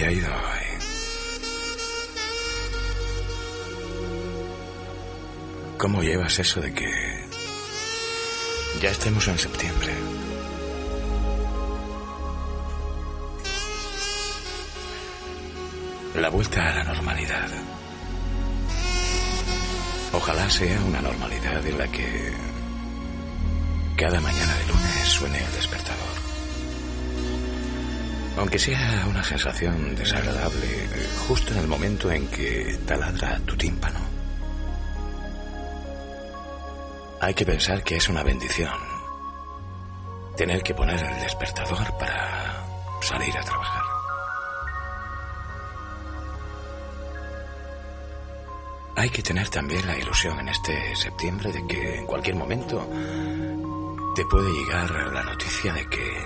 Hola. ¿Qué tal te ha ido hoy? ¿Cómo llevas eso de que ya estemos en septiembre? La vuelta a la normalidad. Ojalá sea una normalidad en la que cada mañana de lunes suene el despertador. Aunque sea una sensación desagradable justo en el momento en que taladra tu tímpano. Hay que pensar que es una bendición tener que poner el despertador para salir a trabajar. Hay que tener también la ilusión en este septiembre de que en cualquier momento te puede llegar la noticia de que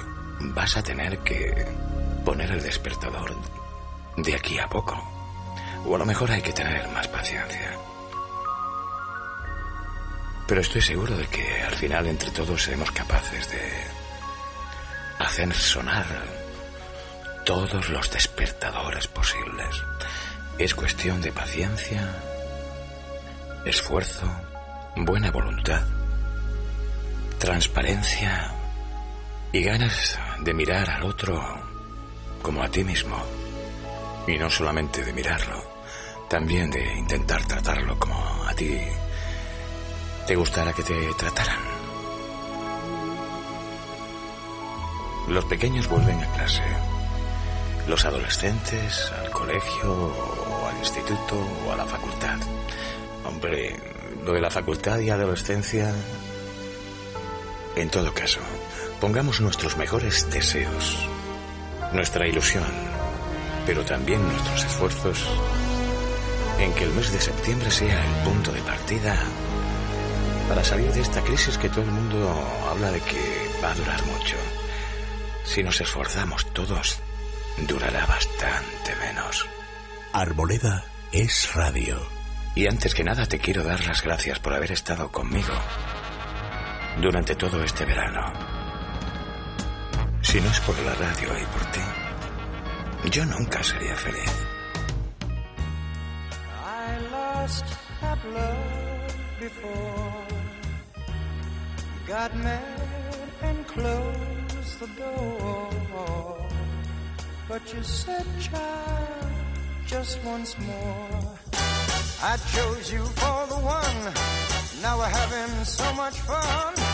vas a tener que poner el despertador de aquí a poco. O a lo mejor hay que tener más paciencia. Pero estoy seguro de que al final entre todos seremos capaces de hacer sonar todos los despertadores posibles. Es cuestión de paciencia esfuerzo, buena voluntad, transparencia y ganas de mirar al otro como a ti mismo. Y no solamente de mirarlo, también de intentar tratarlo como a ti te gustara que te trataran. Los pequeños vuelven a clase, los adolescentes al colegio o al instituto o a la facultad. Hombre, lo de la facultad y adolescencia... En todo caso, pongamos nuestros mejores deseos, nuestra ilusión, pero también nuestros esfuerzos en que el mes de septiembre sea el punto de partida para salir de esta crisis que todo el mundo habla de que va a durar mucho. Si nos esforzamos todos, durará bastante menos. Arboleda es radio. Y antes que nada te quiero dar las gracias por haber estado conmigo durante todo este verano. Si no es por la radio y por ti, yo nunca sería feliz. I lost love before. Got mad and closed the door. But you said, child, just once more. I chose you for the one. Now we're having so much fun.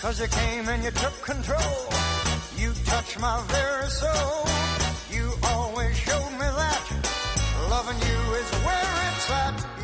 Cause you came and you took control. You touched my very soul. You always showed me that loving you is where it's at.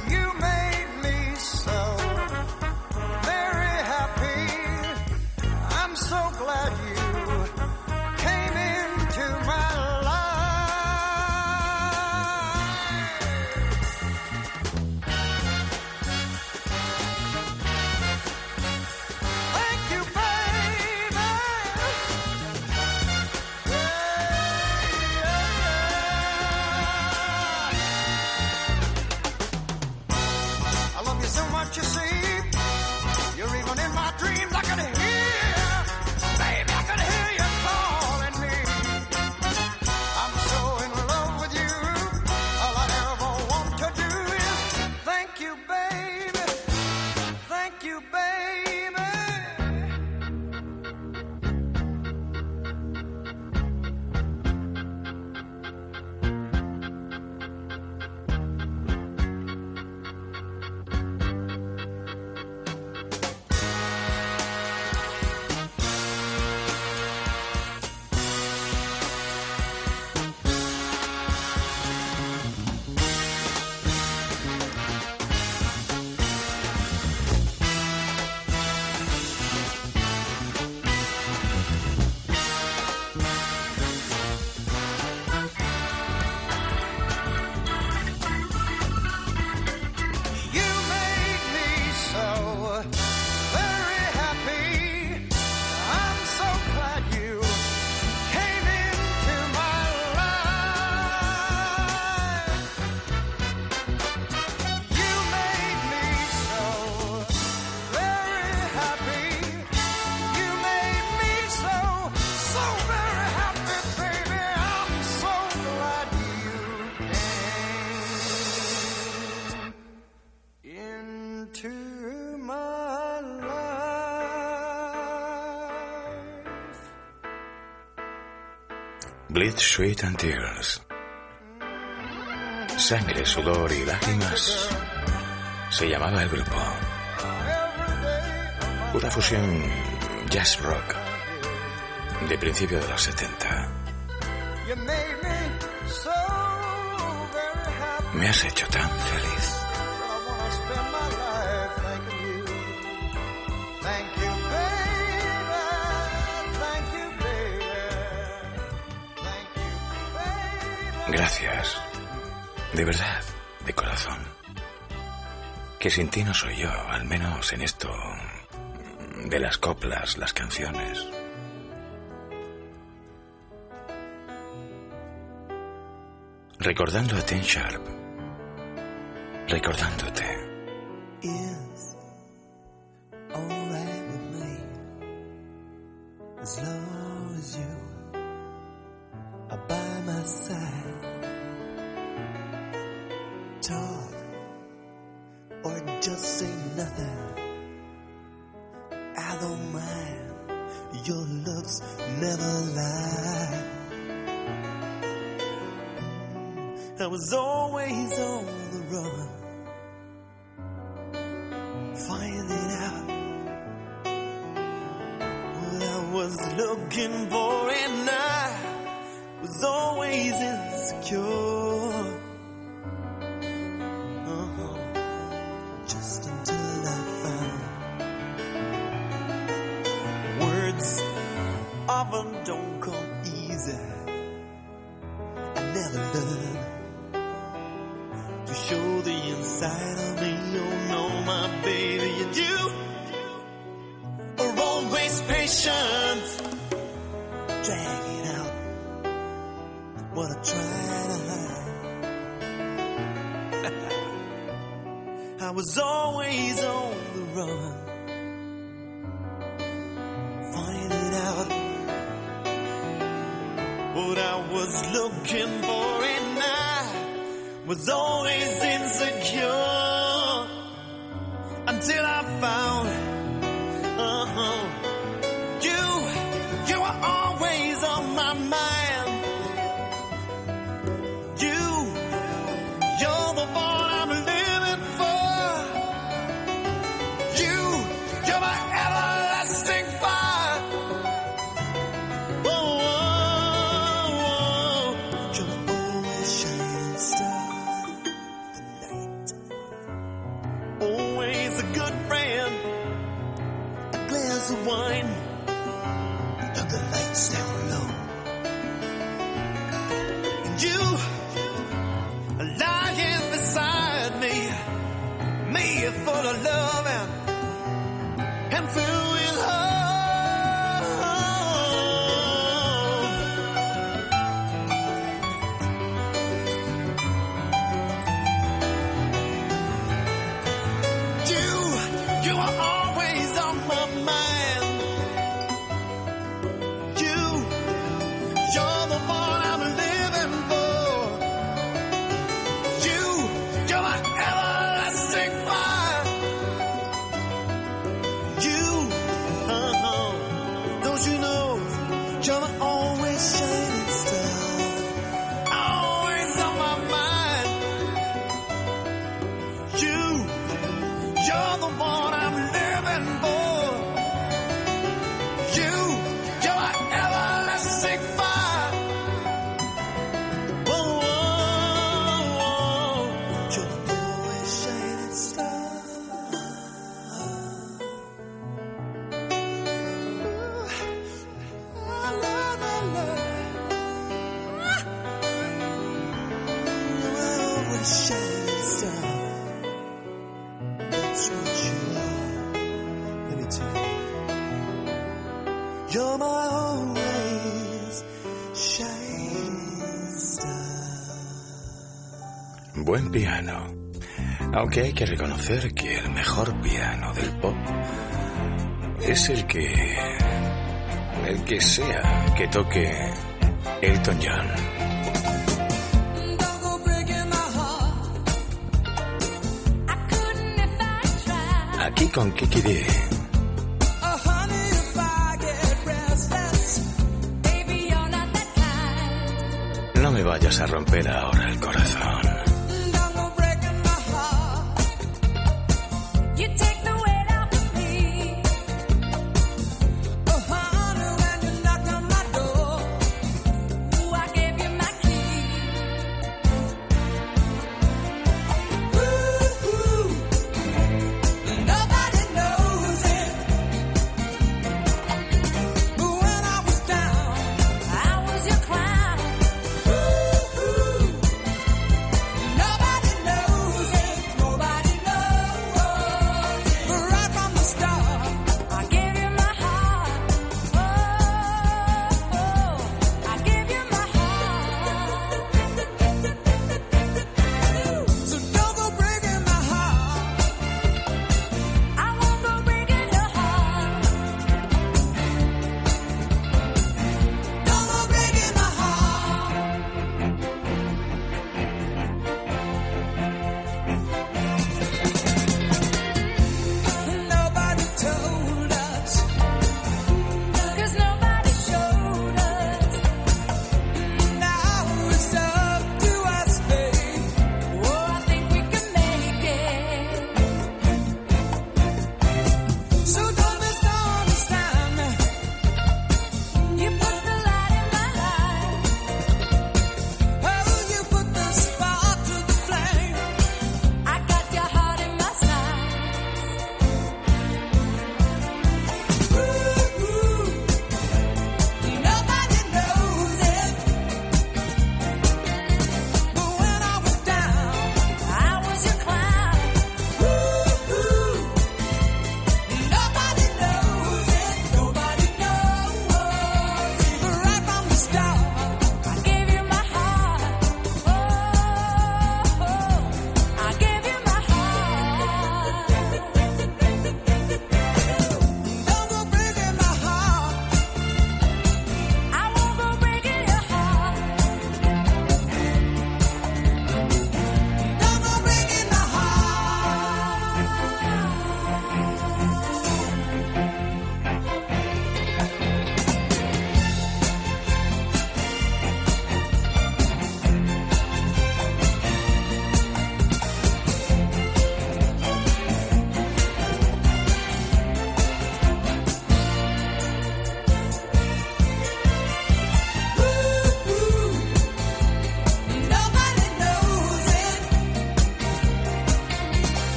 Bleed Sweat and Tears. Sangre, sudor y lágrimas se llamaba el grupo. Una fusión jazz rock de principio de los 70. Me has hecho tan feliz. Gracias. De verdad, de corazón. Que sin ti no soy yo, al menos en esto de las coplas, las canciones. Recordando a Ten Sharp. Recordándote. Was always on the run, finding out what I was looking for, and I was always insecure. looking for and I was always insecure. piano. Aunque hay que reconocer que el mejor piano del pop es el que. el que sea que toque Elton John. Aquí con Kiki D. No me vayas a romper ahora.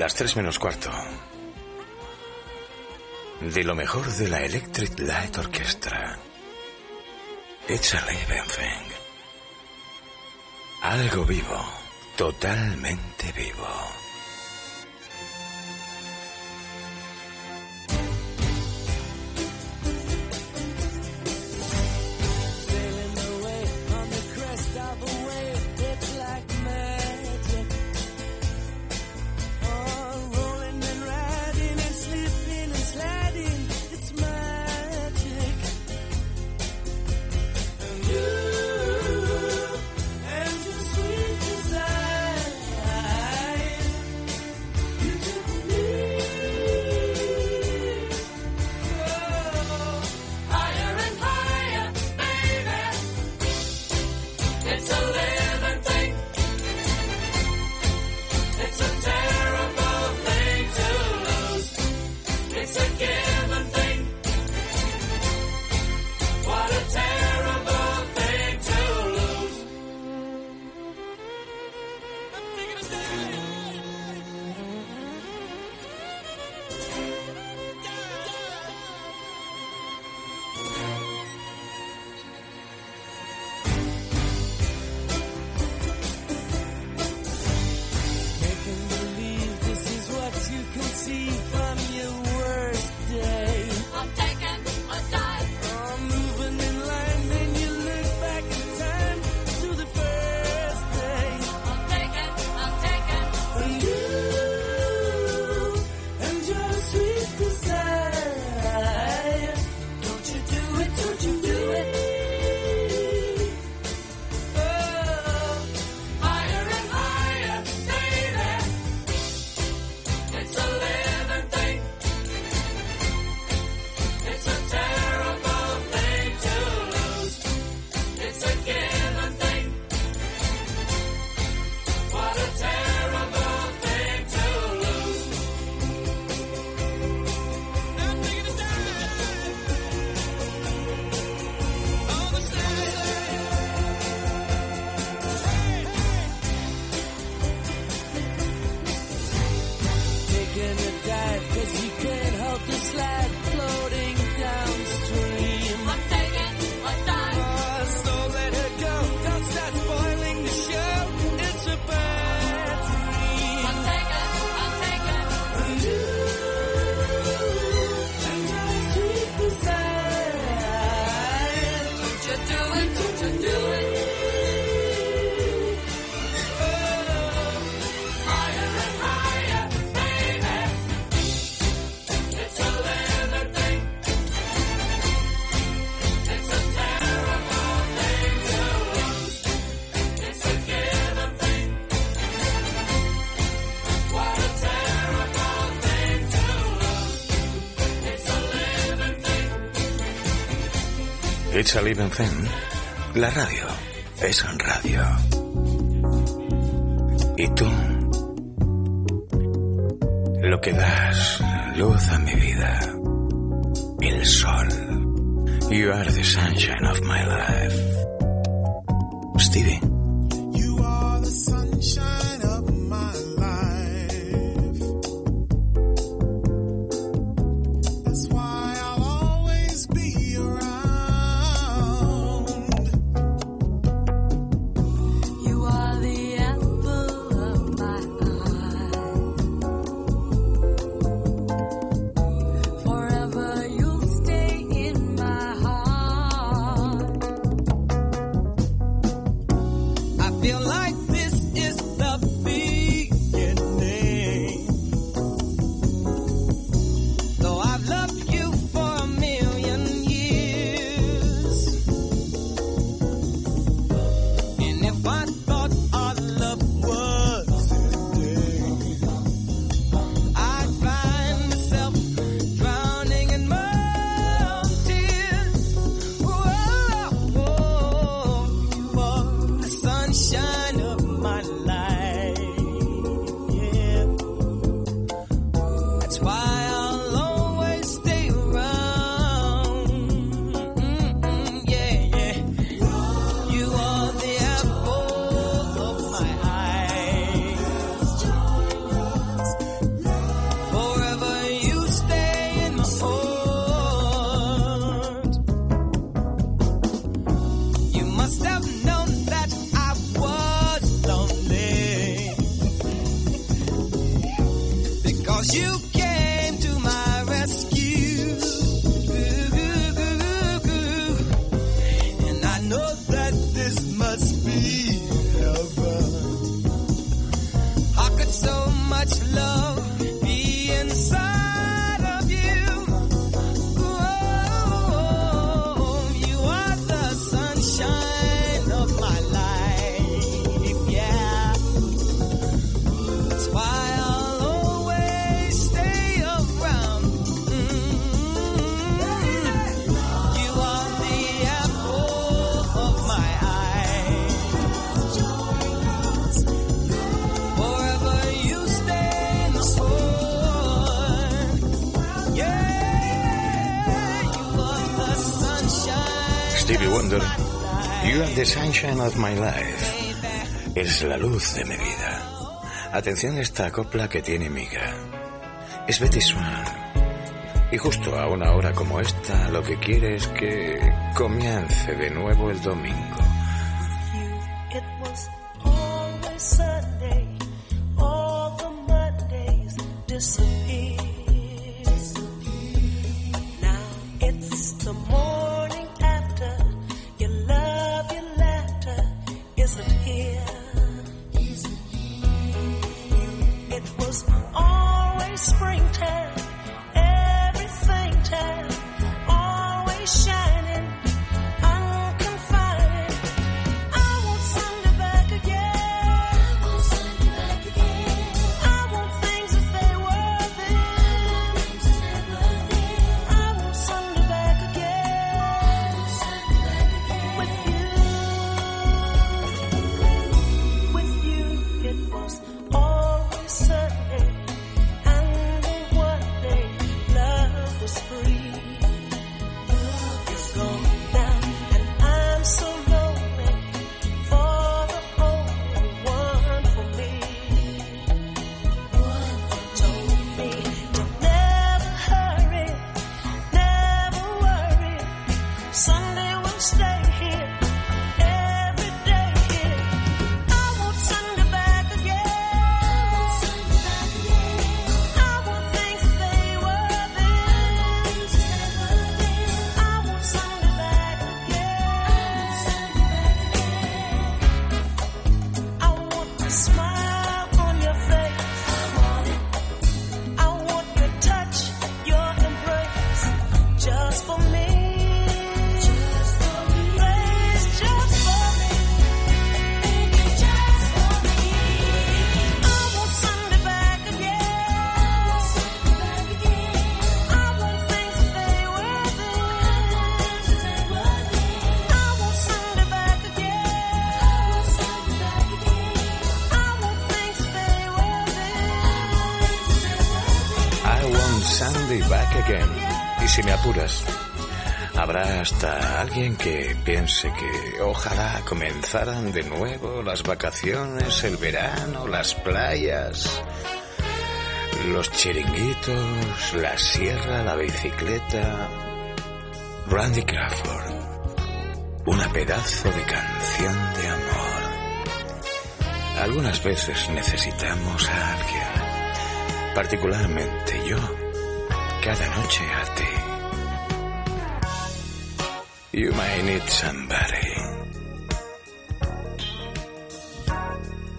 Las tres menos cuarto. De lo mejor de la Electric Light Orchestra. Échale, Benfeng. Algo vivo. Totalmente vivo. Sally Benfen, la radio es en radio. Y tú, lo que das luz a mi vida, el sol. You are the sunshine of my life. Stevie. You are the sunshine. Of My Life. Es la luz de mi vida. Atención a esta copla que tiene miga. Es Betty Swan. Y justo a una hora como esta, lo que quiere es que comience de nuevo el domingo. alguien que piense que ojalá comenzaran de nuevo las vacaciones, el verano, las playas, los chiringuitos, la sierra, la bicicleta. Randy Crawford, una pedazo de canción de amor. Algunas veces necesitamos a alguien, particularmente yo, cada noche a ti. You may need somebody.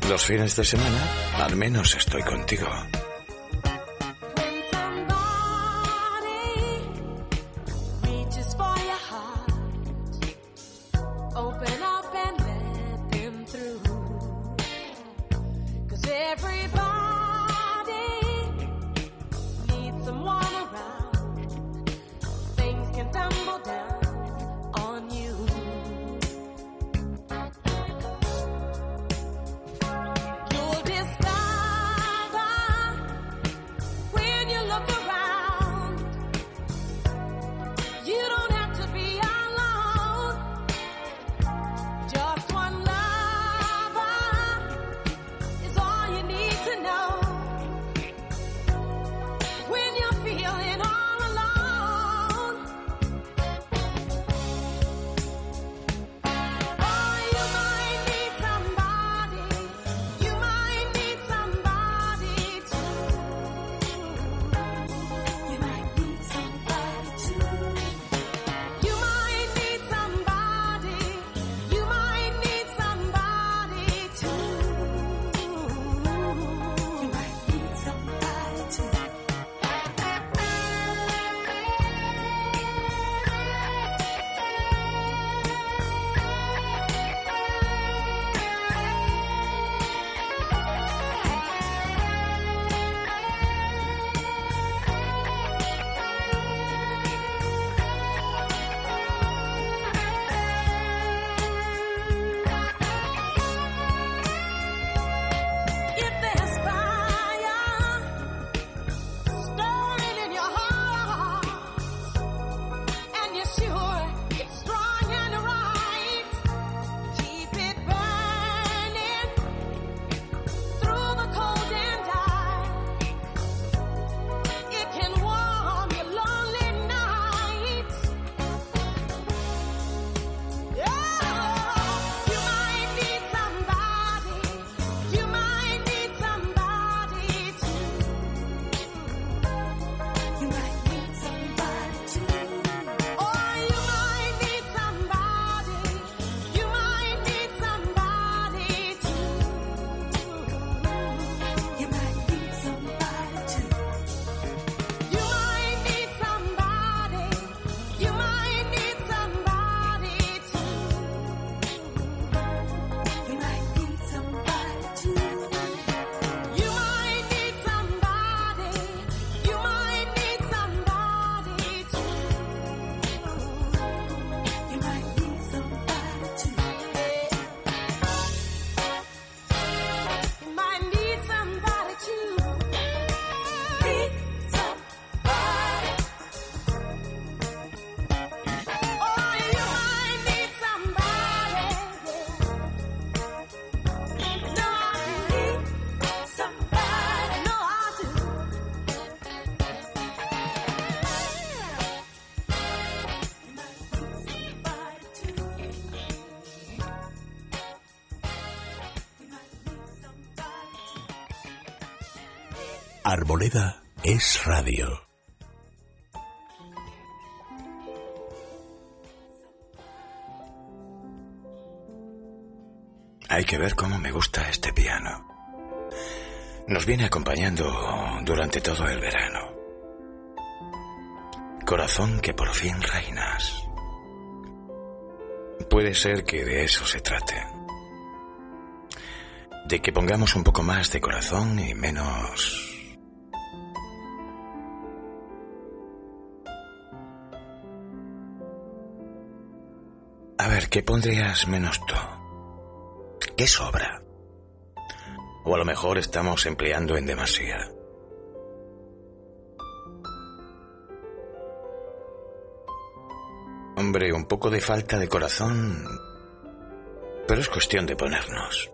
Los fines de semana, al menos estoy contigo. Arboleda es radio. Hay que ver cómo me gusta este piano. Nos viene acompañando durante todo el verano. Corazón que por fin reinas. Puede ser que de eso se trate. De que pongamos un poco más de corazón y menos ¿Qué pondrías menos tú? ¿Qué sobra? O a lo mejor estamos empleando en demasía. Hombre, un poco de falta de corazón, pero es cuestión de ponernos.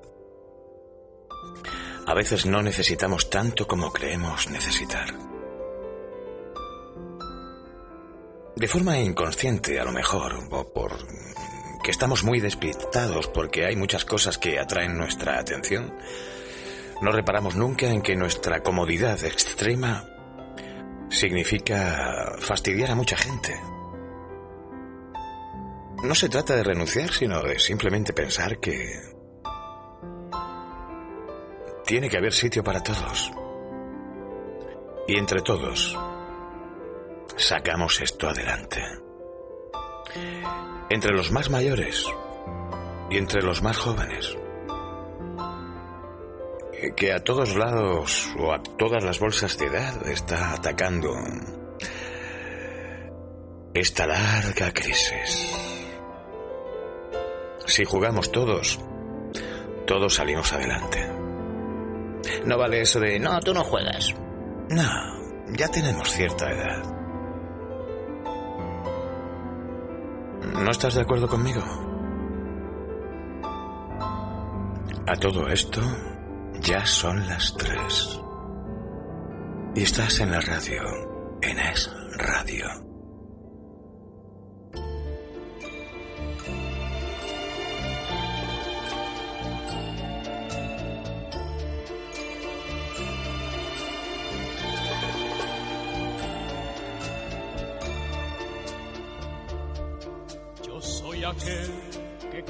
A veces no necesitamos tanto como creemos necesitar. De forma inconsciente, a lo mejor, o por que estamos muy despistados porque hay muchas cosas que atraen nuestra atención, no reparamos nunca en que nuestra comodidad extrema significa fastidiar a mucha gente. No se trata de renunciar, sino de simplemente pensar que tiene que haber sitio para todos. Y entre todos, sacamos esto adelante. Entre los más mayores y entre los más jóvenes. Que a todos lados o a todas las bolsas de edad está atacando esta larga crisis. Si jugamos todos, todos salimos adelante. No vale eso de, no, tú no juegas. No, ya tenemos cierta edad. ¿No estás de acuerdo conmigo? A todo esto, ya son las tres. Y estás en la radio, en Es Radio.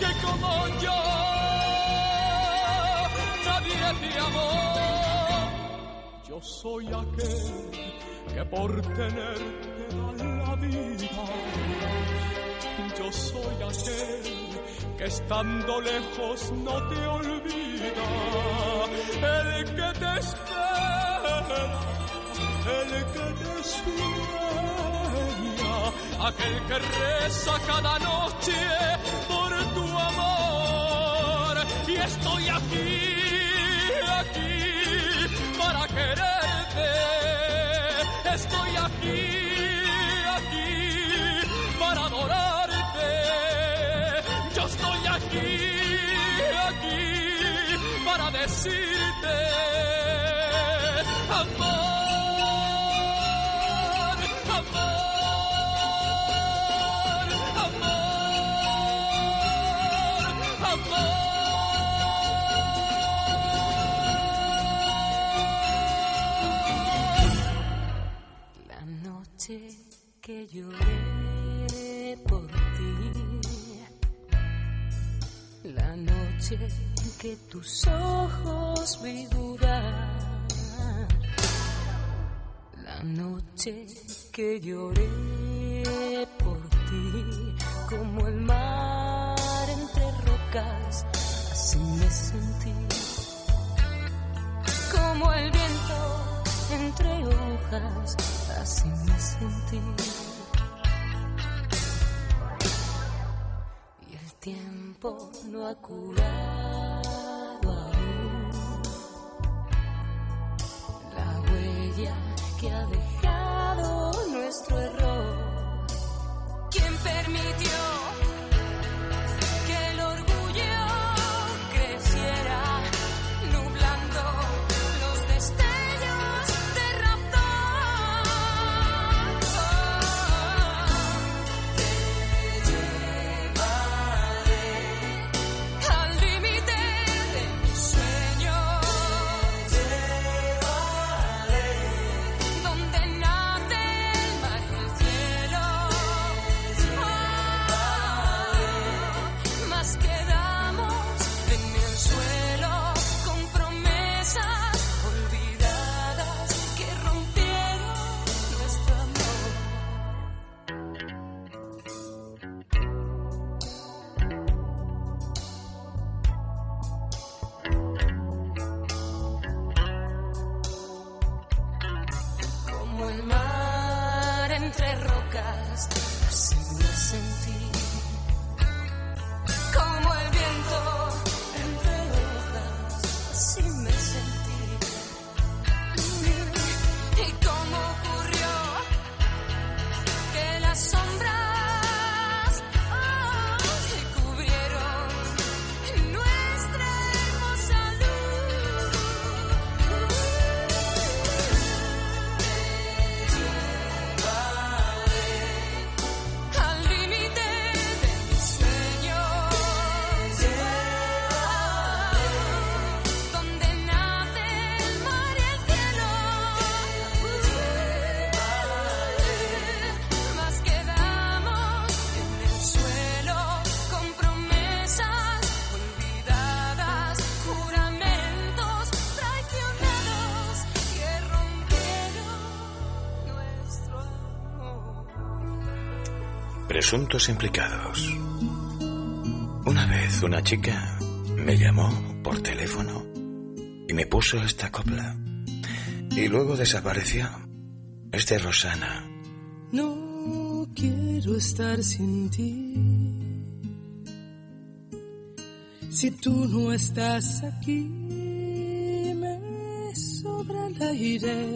que como yo nadie te amó. Yo soy aquel que por tenerte da la vida. Yo soy aquel que estando lejos no te olvida. El que te espera, el que te sueña, aquel que reza cada noche por tu amor. Y estoy aquí, aquí para quererte. Estoy aquí, aquí para adorarte. Yo estoy aquí, aquí para decirte amor, que tus ojos vi dudar, la noche que lloré por ti, como el mar entre rocas, así me sentí como el viento entre hojas, así me sentí. Y el tiempo no ha curado aún la huella que ha dejado nuestro error. ¿Quién permitió Presuntos implicados. Una vez una chica me llamó por teléfono y me puso esta copla. Y luego desapareció. Es Rosana. No quiero estar sin ti. Si tú no estás aquí, me sobra el aire.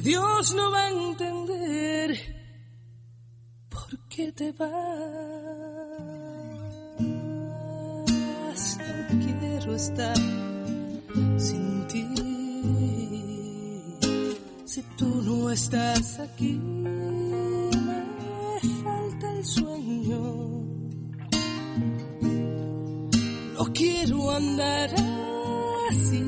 Dios no va a entender por qué te vas. No quiero estar sin ti. Si tú no estás aquí, me falta el sueño. No quiero andar así,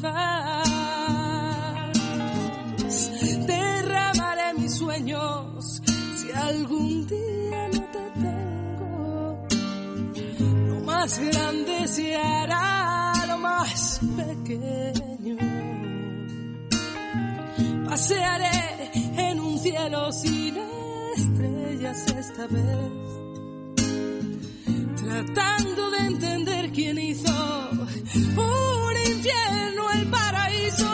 vas. Derramaré mis sueños si algún día no te tengo. Lo más grande se hará lo más pequeño. Pasearé en un cielo sin estrellas esta vez, tratando de entender quién hizo un infierno el paraíso.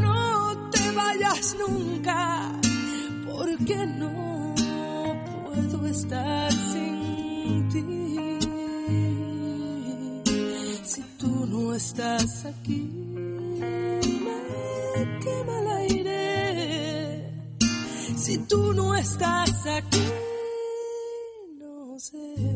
No te vayas nunca, porque no puedo estar sin ti. Si tú no estás aquí, me quema el aire. Si tú no estás aquí, no sé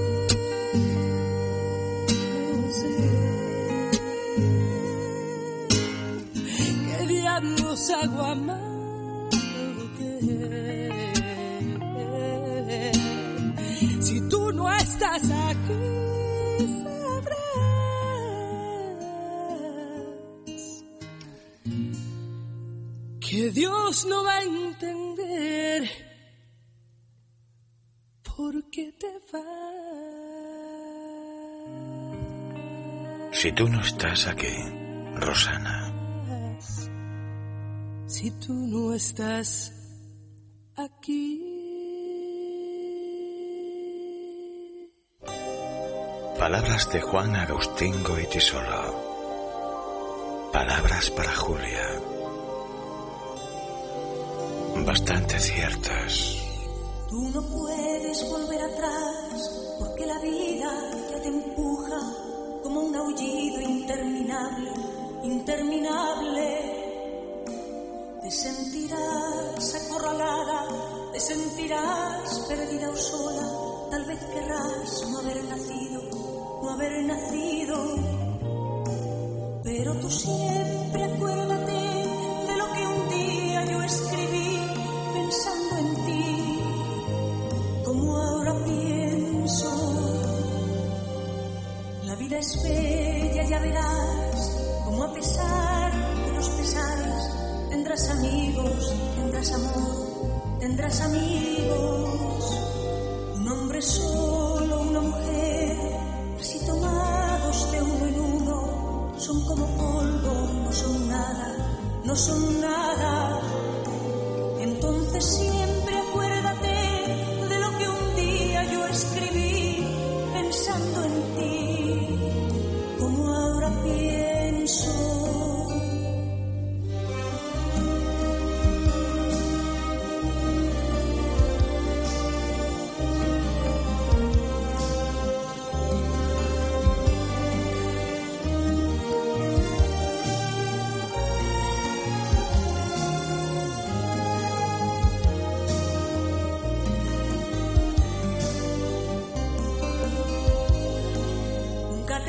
hago amándote. Si tú no estás aquí, sabrás que Dios no va a entender ¿por qué te vas? Si tú no estás aquí, Rosana, Si tú no estás aquí. palabras de Juan Agustín Goitisolo. Palabras para Julia. Bastante ciertas. Tú no puedes volver atrás porque la vida ya te empuja como un aullido interminable, interminable. Te sentirás acorralada, te sentirás perdida o sola. Tal vez querrás no haber nacido, no haber nacido. Pero tú siempre acuérdate de lo que un día yo escribí pensando en ti, como ahora pienso. La vida es bella, ya verás, como a pesar tendrás amigos, tendrás amor, tendrás amigos. Un hombre solo,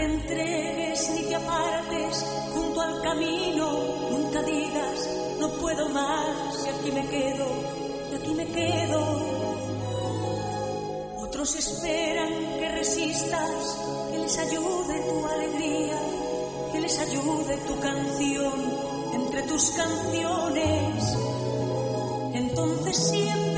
te entregues ni te apartes junto al camino. Nunca digas, no puedo más y aquí me quedo, y aquí me quedo. Otros esperan que resistas, que les ayude tu alegría, que les ayude tu canción entre tus canciones. Entonces siempre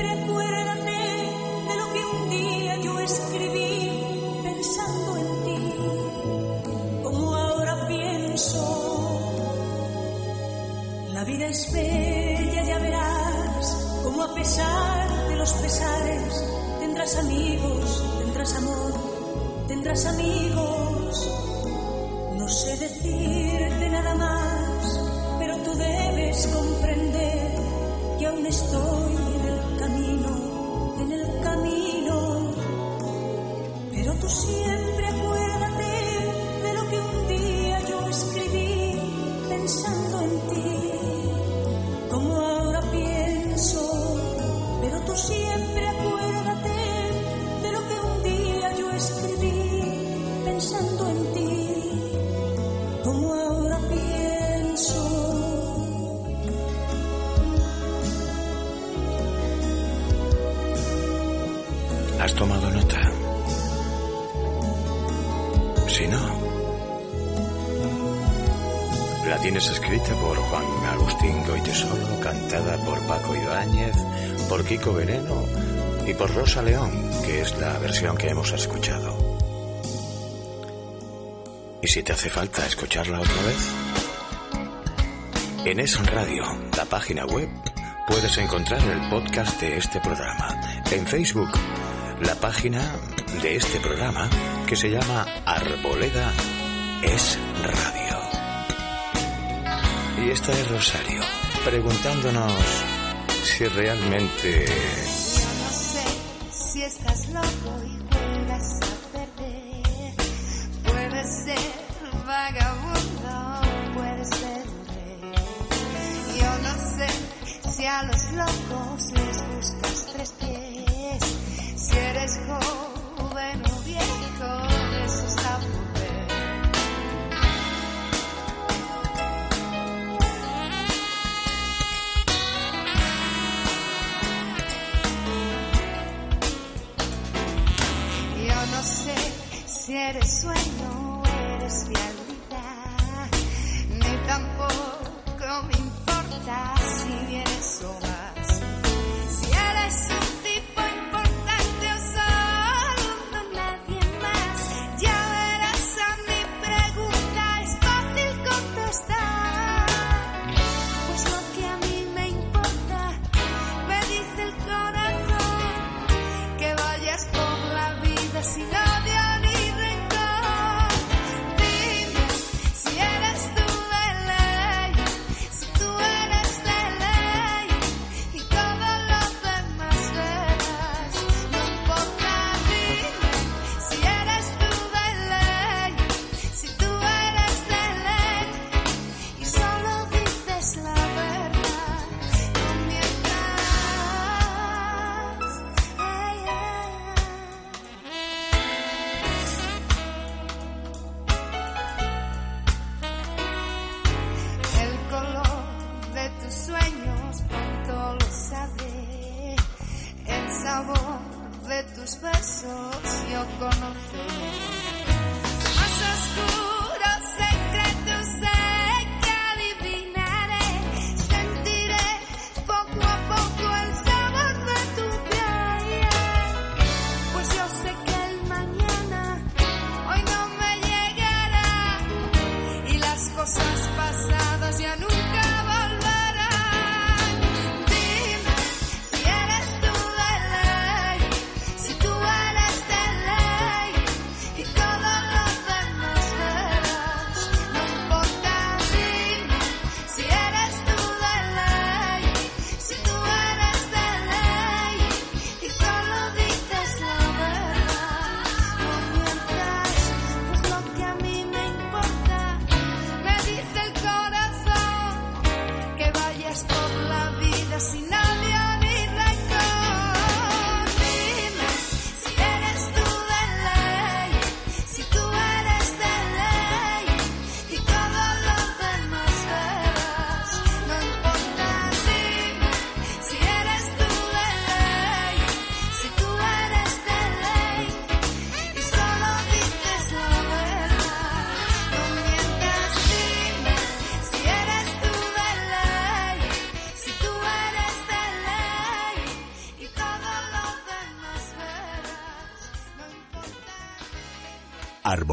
por Juan Agustín Goitesolo, cantada por Paco Ibáñez, por Kiko Veneno y por Rosa León, que es la versión que hemos escuchado. ¿Y si te hace falta escucharla otra vez? En Es Radio, la página web, puedes encontrar el podcast de este programa. En Facebook, la página de este programa que se llama Arboleda Es Radio. Y esta es Rosario, preguntándonos si realmente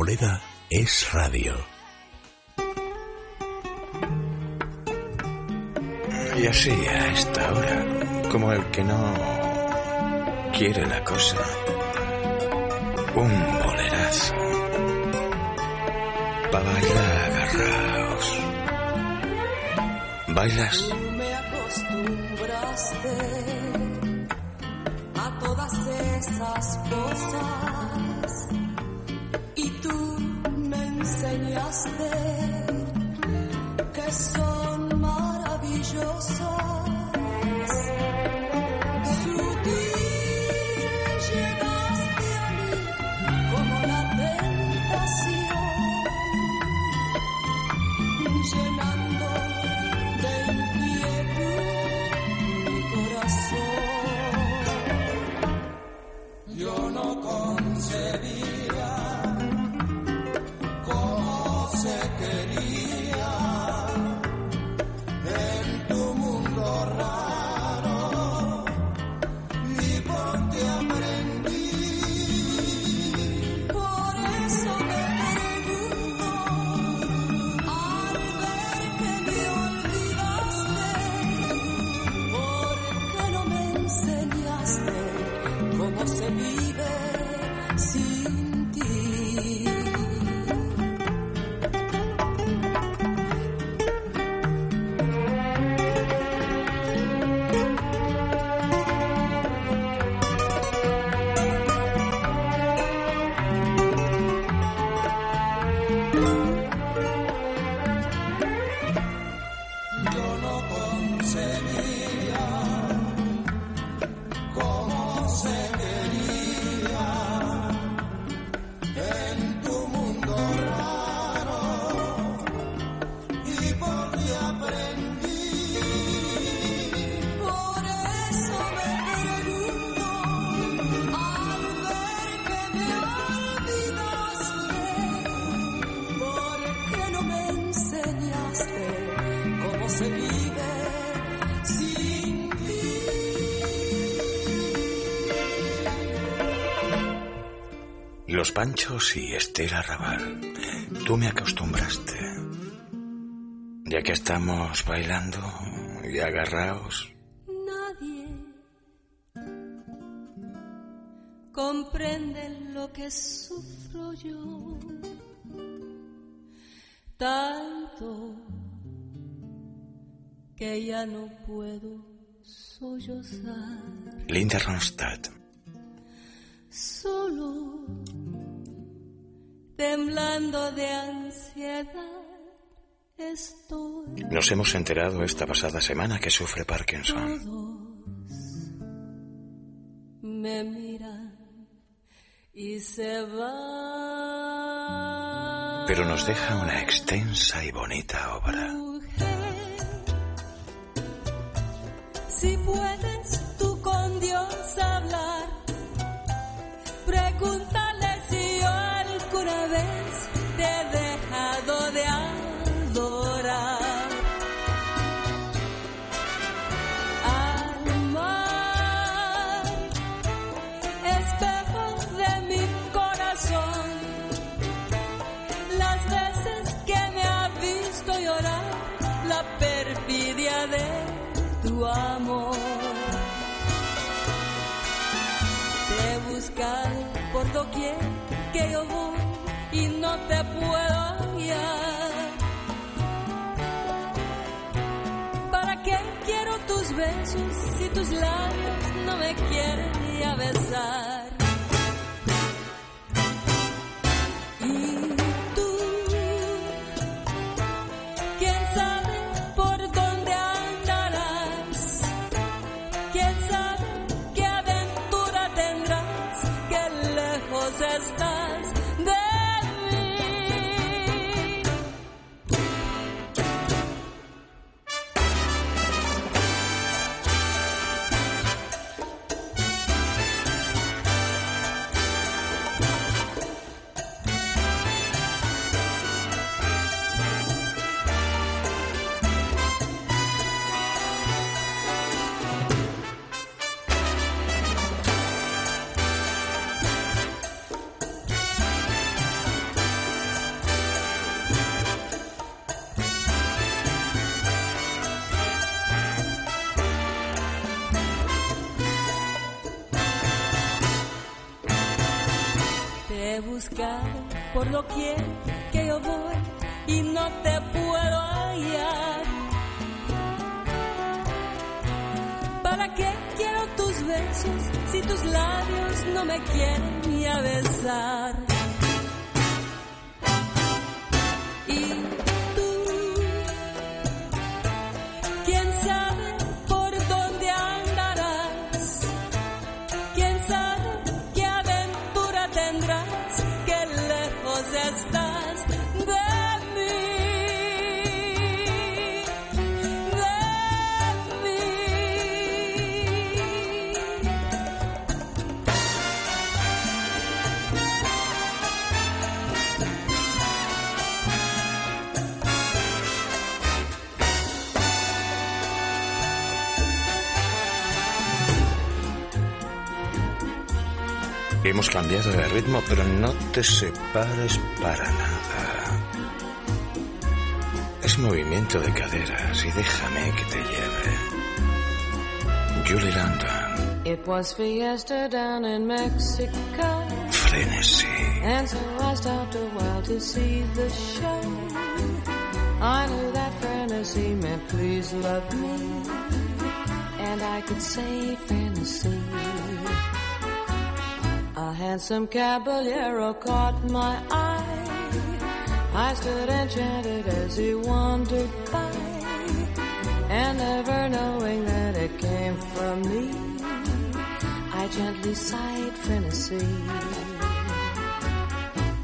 Arboleda es radio. Y así, a esta hora, como el que no quiere la cosa, un bolerazo para bailar agarraos. ¿Bailas? Panchos y Esther Arrabal. Tú me acostumbraste. Ya que estamos bailando y agarraos. Nadie comprende lo que sufro yo. Tanto que ya no puedo sollozar. Linda Ronstadt. Solo temblando de ansiedad estoy. Nos hemos enterado esta pasada semana que sufre Parkinson. Todos me miran y se van. Pero nos deja una extensa y bonita obra. Si puedes tú con Dios hablar, pregunta alguna vez te he dejado de adorar. Amor, espejo de mi corazón, las veces que me ha visto llorar la perfidia de tu amor. Te buscar por doquier puedo. ¿Para qué quiero tus besos si tus labios no me quieren ni a besar? Si tus labios no me quieren ni a besar? Hemos cambiado de ritmo, pero no te separes para nada. Es movimiento de caderas y déjame que te lleve. Julie London, It was fiesta down in Mexico. Frenesí. And so I stopped a while to see the show. I knew that fantasy meant please love me. And I could say fantasy. Handsome caballero caught my eye. I stood enchanted as he wandered by. And never knowing that it came from me, I gently sighed fantasy.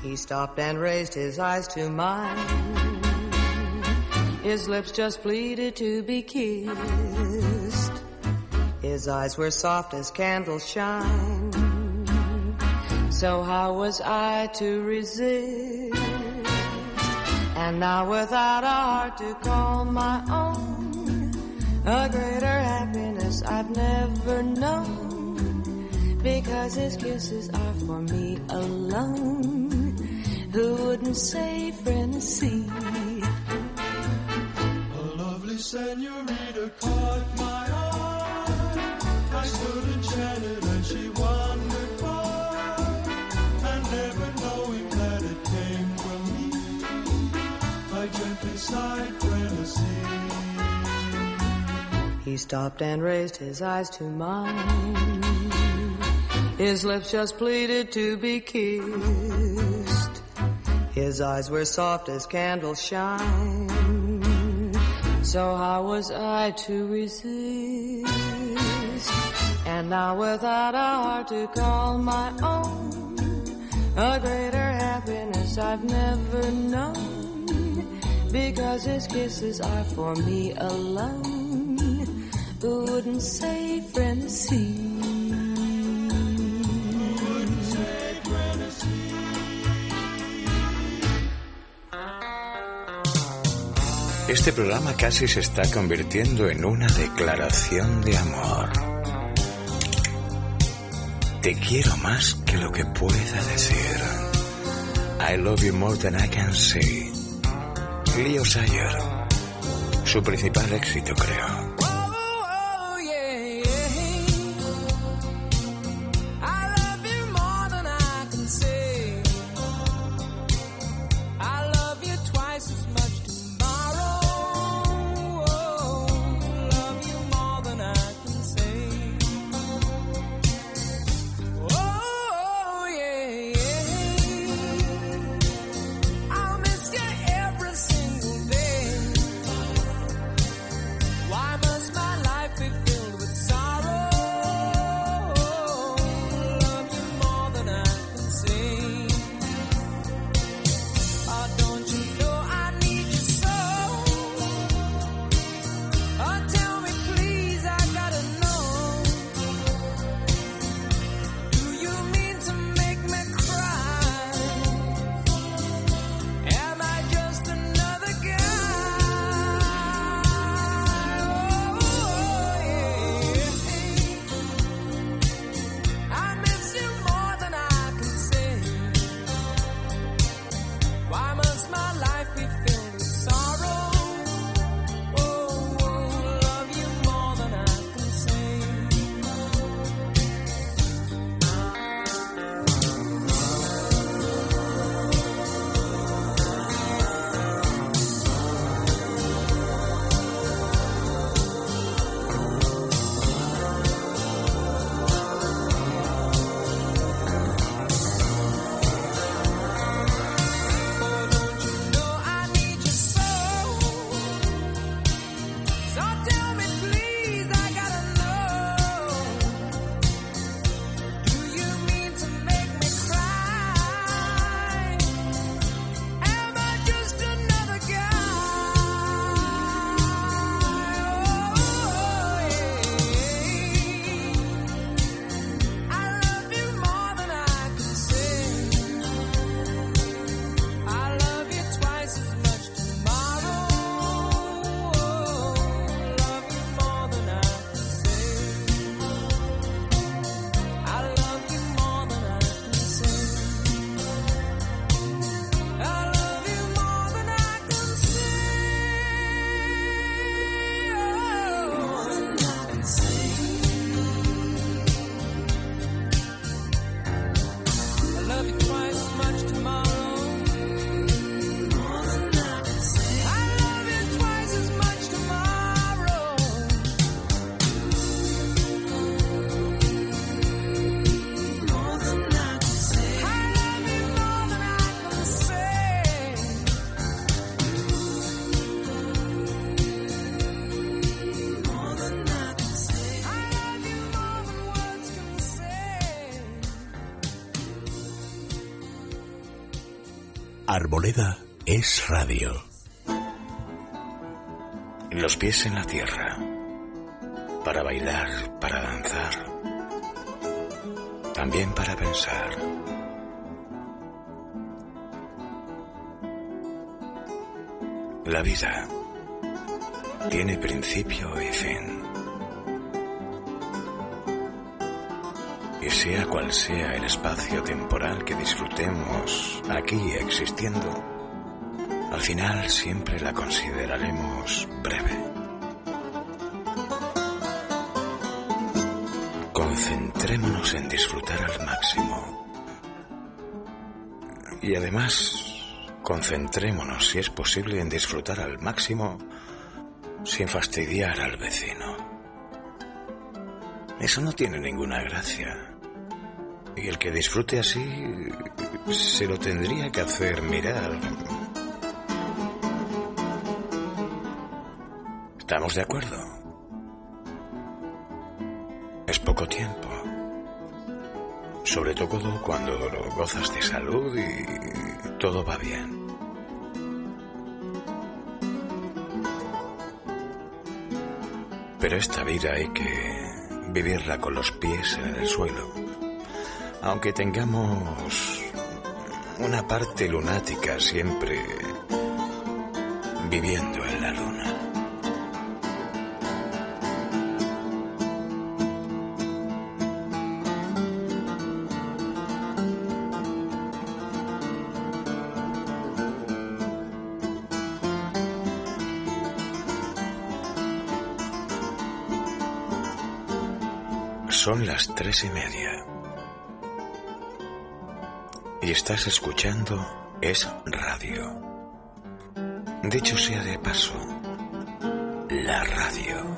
He stopped and raised his eyes to mine. His lips just pleaded to be kissed. His eyes were soft as candles shine. So how was I to resist? And now without a heart to call my own, a greater happiness I've never known. Because his kisses are for me alone. Who wouldn't say fantasy? A lovely senorita caught my eye. I stood enchanted and she wandered He stopped and raised his eyes to mine. His lips just pleaded to be kissed. His eyes were soft as candles shine. So how was I to resist? And now without a heart to call my own, a greater happiness I've never known. Because his kisses are for me alone. Who wouldn't say fantasy? Este programa casi se está convirtiendo en una declaración de amor. Te quiero más que lo que pueda decir. I love you more than I can say. Leo Sayer. Su principal éxito, creo. Arboleda es radio. Los pies en la tierra. Para bailar, para danzar. También para pensar. La vida tiene principio y fin. Cual sea el espacio temporal que disfrutemos aquí existiendo, al final siempre la consideraremos breve. Concentrémonos en disfrutar al máximo. Y además, concentrémonos, si es posible, en disfrutar al máximo sin fastidiar al vecino. Eso no tiene ninguna gracia. Y el que disfrute así se lo tendría que hacer mirar. ¿Estamos de acuerdo? Es poco tiempo. Sobre todo cuando gozas de salud y todo va bien. Pero esta vida hay que vivirla con los pies en el suelo. Aunque tengamos una parte lunática siempre viviendo en la luna. Son las tres y media. Y estás escuchando Es Radio. Dicho sea de paso, la radio.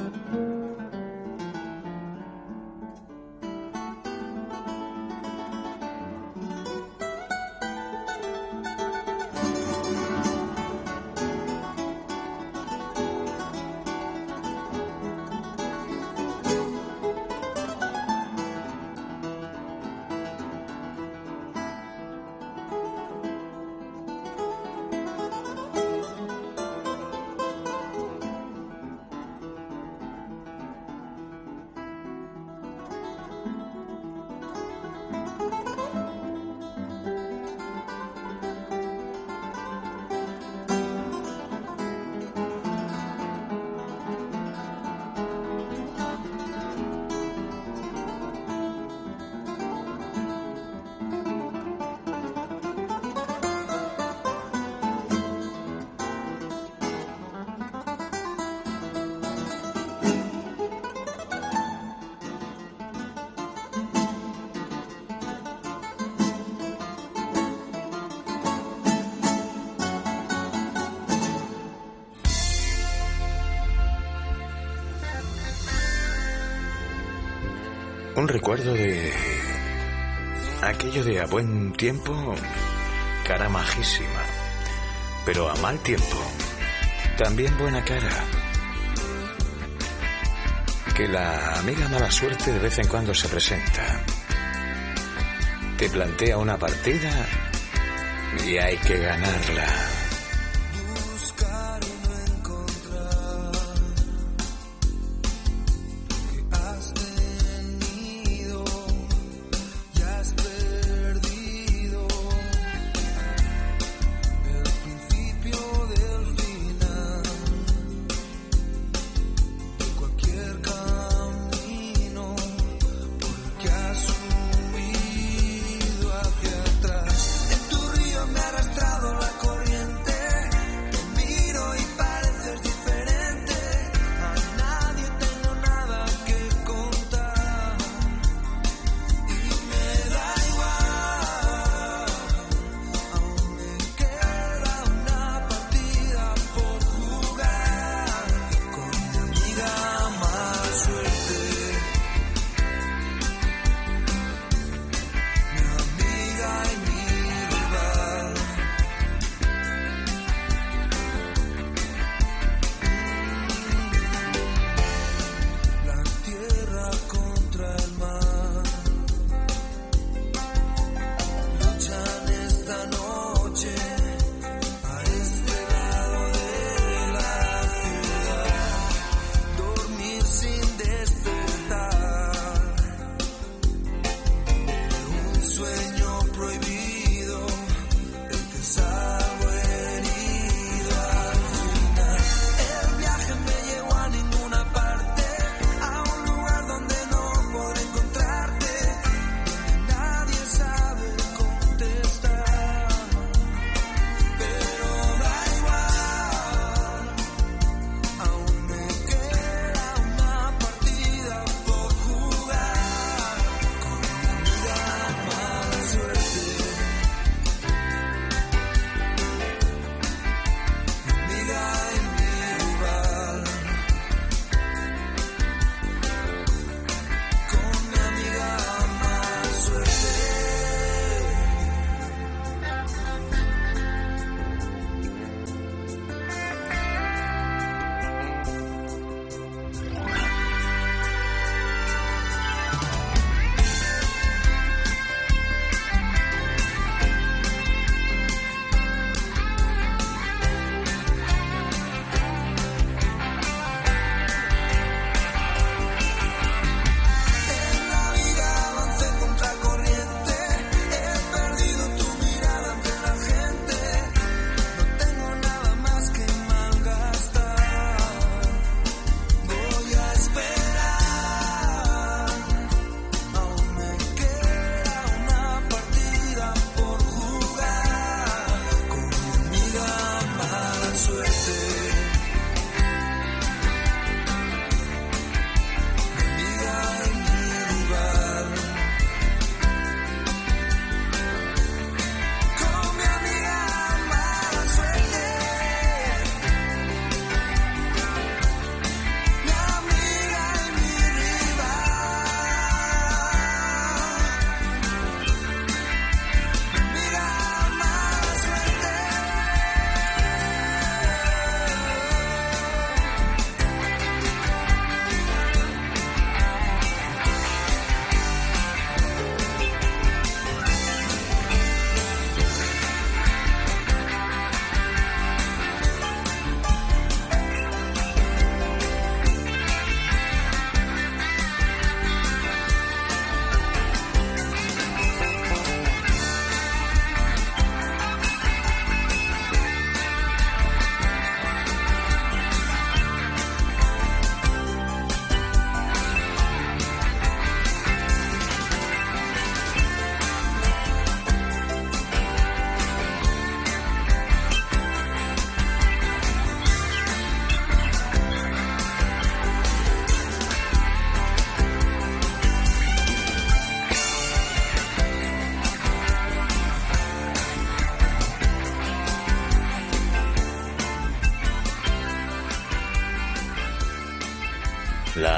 Tiempo, cara majísima, pero a mal tiempo, también buena cara. Que la amiga mala suerte de vez en cuando se presenta. Te plantea una partida y hay que ganarla.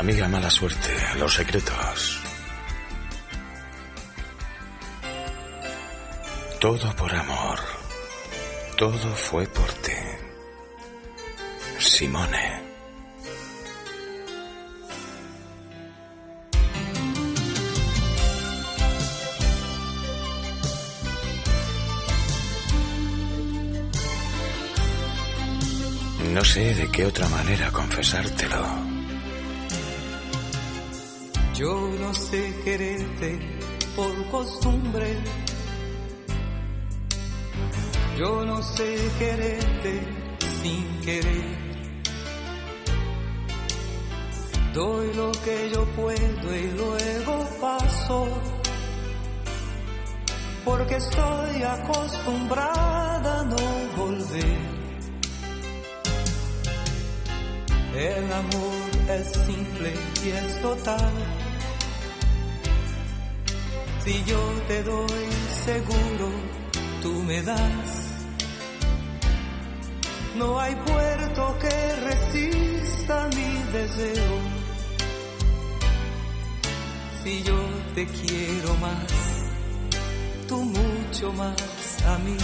Amiga mala suerte, los secretos. Todo por amor. Todo fue por ti. Simone. No sé de qué otra manera confesártelo. Yo no sé quererte por costumbre. Yo no sé quererte sin querer. Doy lo que yo puedo y luego paso. Porque estoy acostumbrada a no volver. El amor es simple y es total. Si yo te doy seguro, tú me das. No hay puerto que resista mi deseo. Si yo te quiero más, tú mucho más a mí.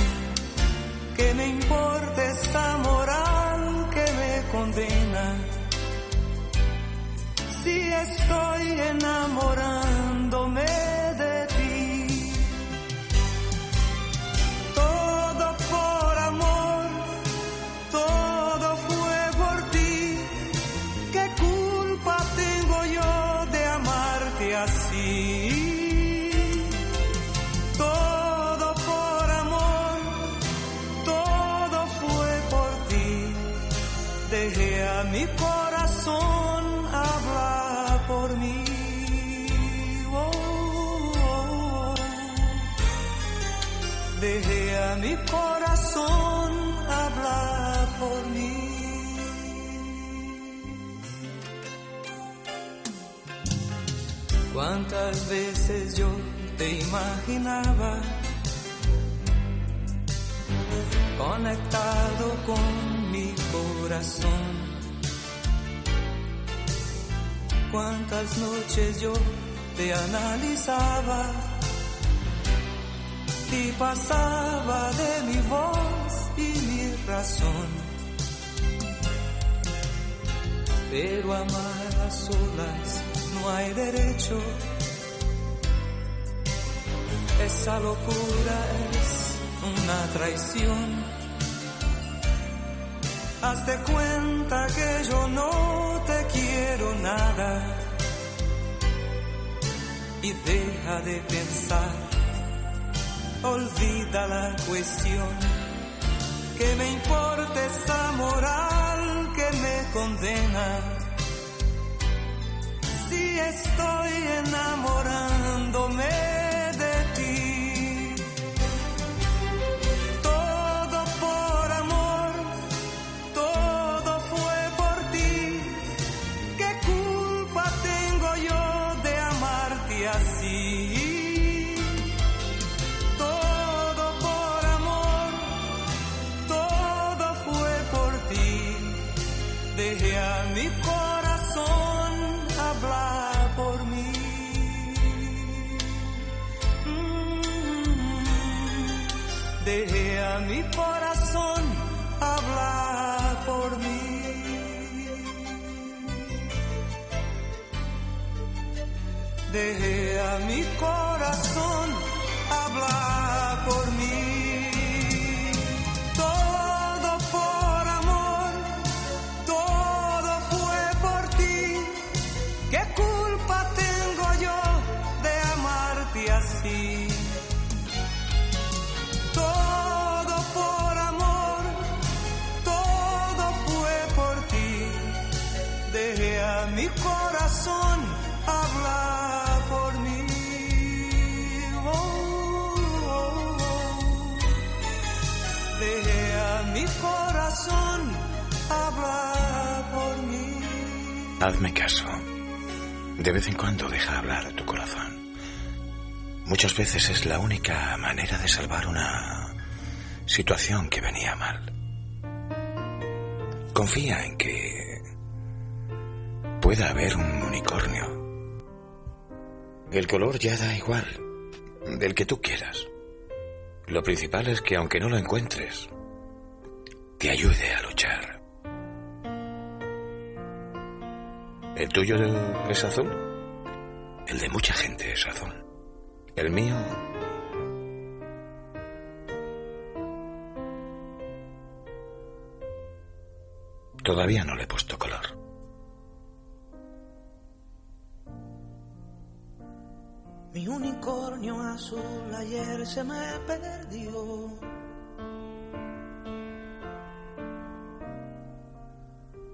Que me importa esta moral que me condena. Si estoy enamorándome Cuántas veces yo te imaginaba conectado con mi corazón. Cuántas noches yo te analizaba y pasaba de mi voz y mi razón. Pero amar a solas no hay derecho. Esa locura es una traición. Hazte cuenta que yo no te quiero nada y deja de pensar, olvida la cuestión, que me importa esa moral que me condena. Si estoy enamorándome Dejé a mi corazón hablar por mí. Dejé a mi corazón hablar por mí. Hazme caso. De vez en cuando deja hablar tu corazón. Muchas veces es la única manera de salvar una situación que venía mal. Confía en que pueda haber un unicornio. El color ya da igual, del que tú quieras. Lo principal es que aunque no lo encuentres, te ayude a luchar. ¿El tuyo es azul? El de mucha gente es azul. El mío... Todavía no le he puesto color. Mi unicornio azul ayer se me perdió.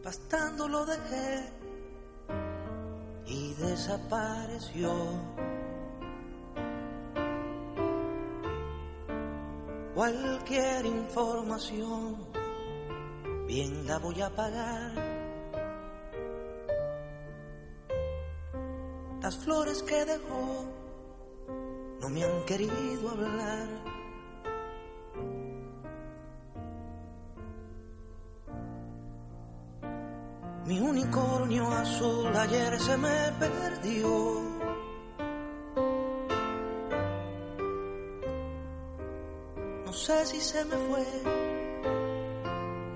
Pastando lo dejé y desapareció. Cualquier información, bien la voy a pagar. Las flores que dejó no me han querido hablar. Mi unicornio azul ayer se me perdió. No sé si se me fue,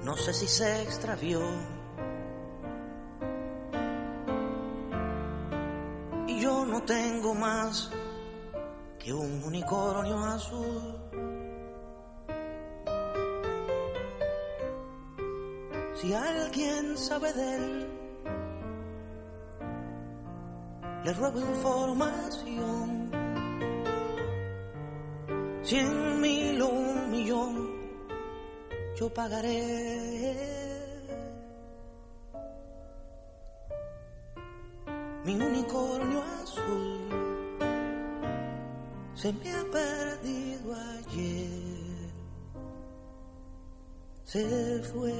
no sé si se extravió. Y yo no tengo más que un unicornio azul. Si alguien sabe de él, le ruego información. Cien mil o un millón, yo pagaré. Mi unicornio azul se me ha perdido ayer, se fue.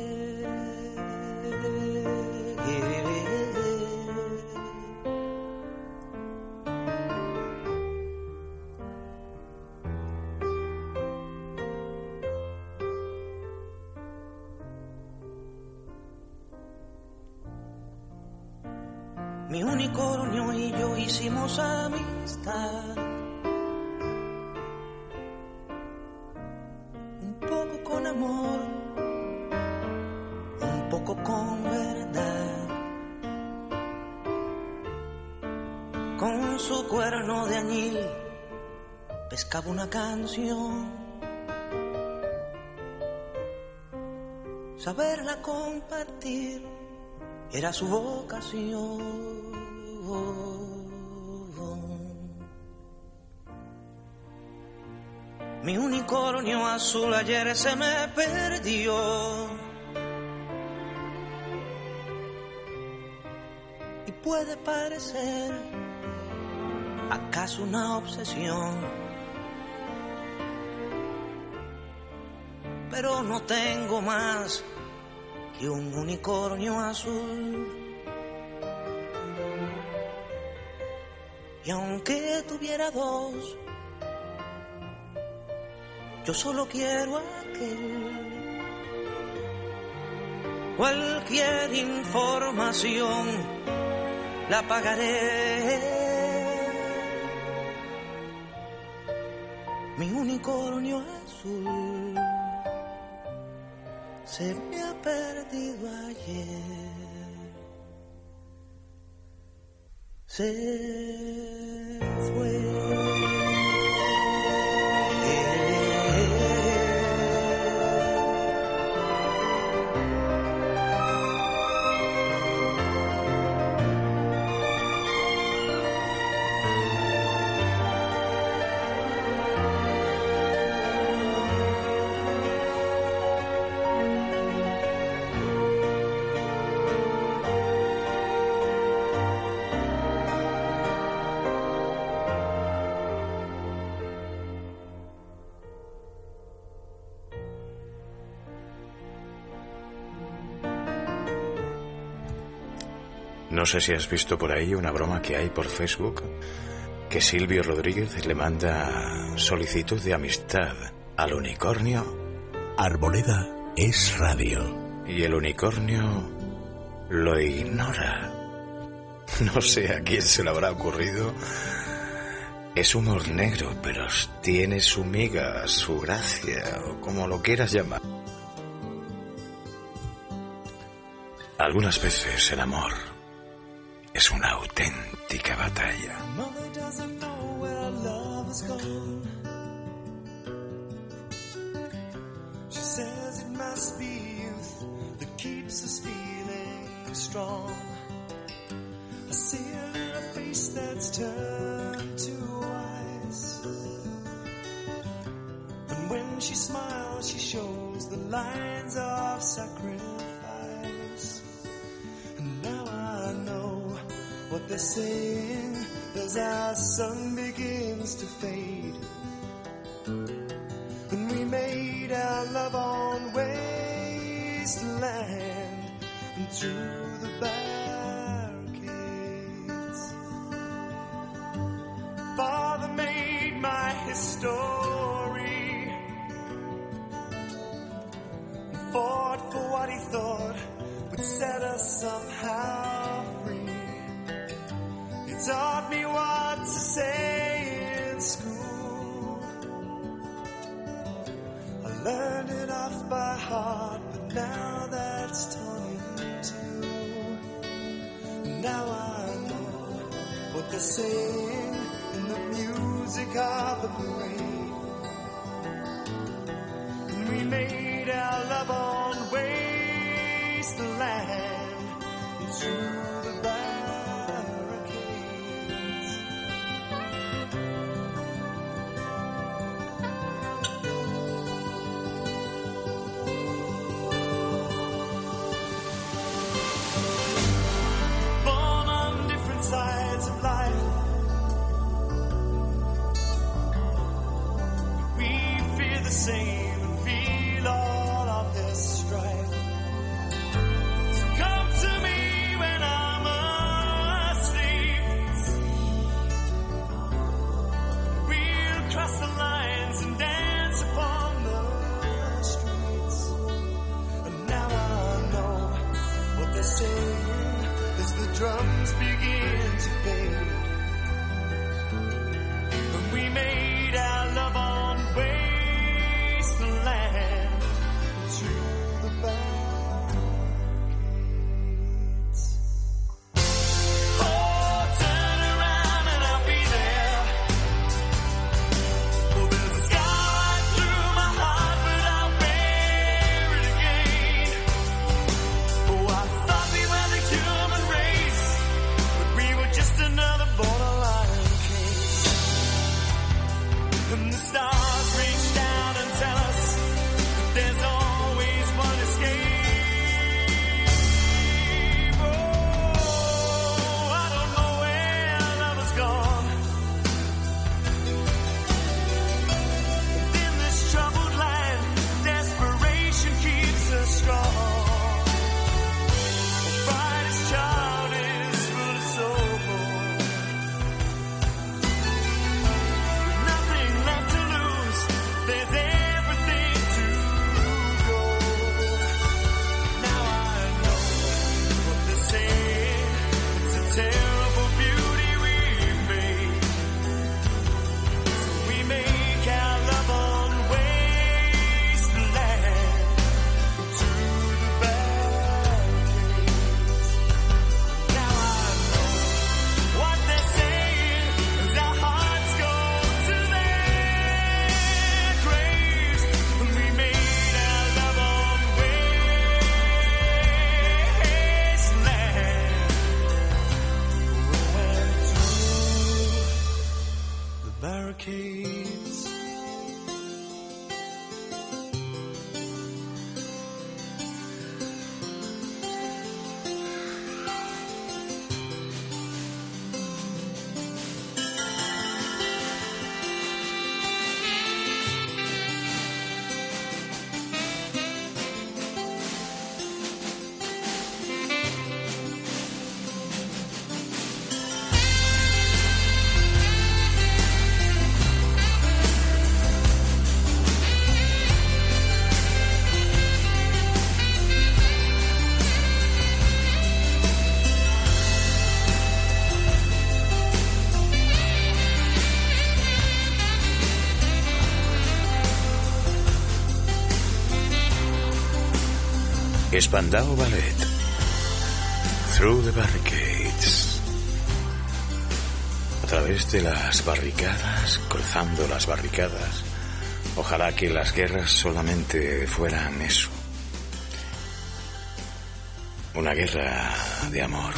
Mi unicornio y yo hicimos amistad. Un poco con amor, con verdad. Con su cuerno de añil pescaba una canción. Saberla compartir era su vocación. Mi unicornio azul ayer se me perdió. Puede parecer acaso una obsesión. Pero no tengo más que un unicornio azul. Y aunque tuviera dos, yo solo quiero aquel. Cualquier información la pagaré. Mi unicornio azul se me ha perdido ayer. Se fue. No sé si has visto por ahí una broma que hay por Facebook que Silvio Rodríguez le manda solicitud de amistad al unicornio. Arboleda es radio. Y el unicornio lo ignora. No sé a quién se le habrá ocurrido. Es humor negro, pero tiene su miga, su gracia, o como lo quieras llamar. Algunas veces el amor es una auténtica batalla. learned it off by heart, but now that's torn in two. Now I know what they're saying in the music of the brain. Spandau Ballet. Through the Barricades. A través de las barricadas, cruzando las barricadas. Ojalá que las guerras solamente fueran eso. Una guerra de amor.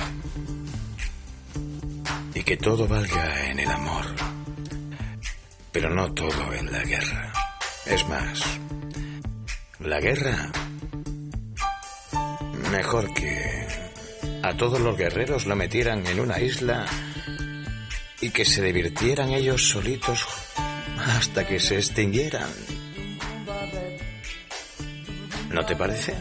Y que todo valga en el amor. Pero no todo en la guerra. Es más, la guerra Mejor que a todos los guerreros lo metieran en una isla y que se divirtieran ellos solitos hasta que se extinguieran. ¿No te parece?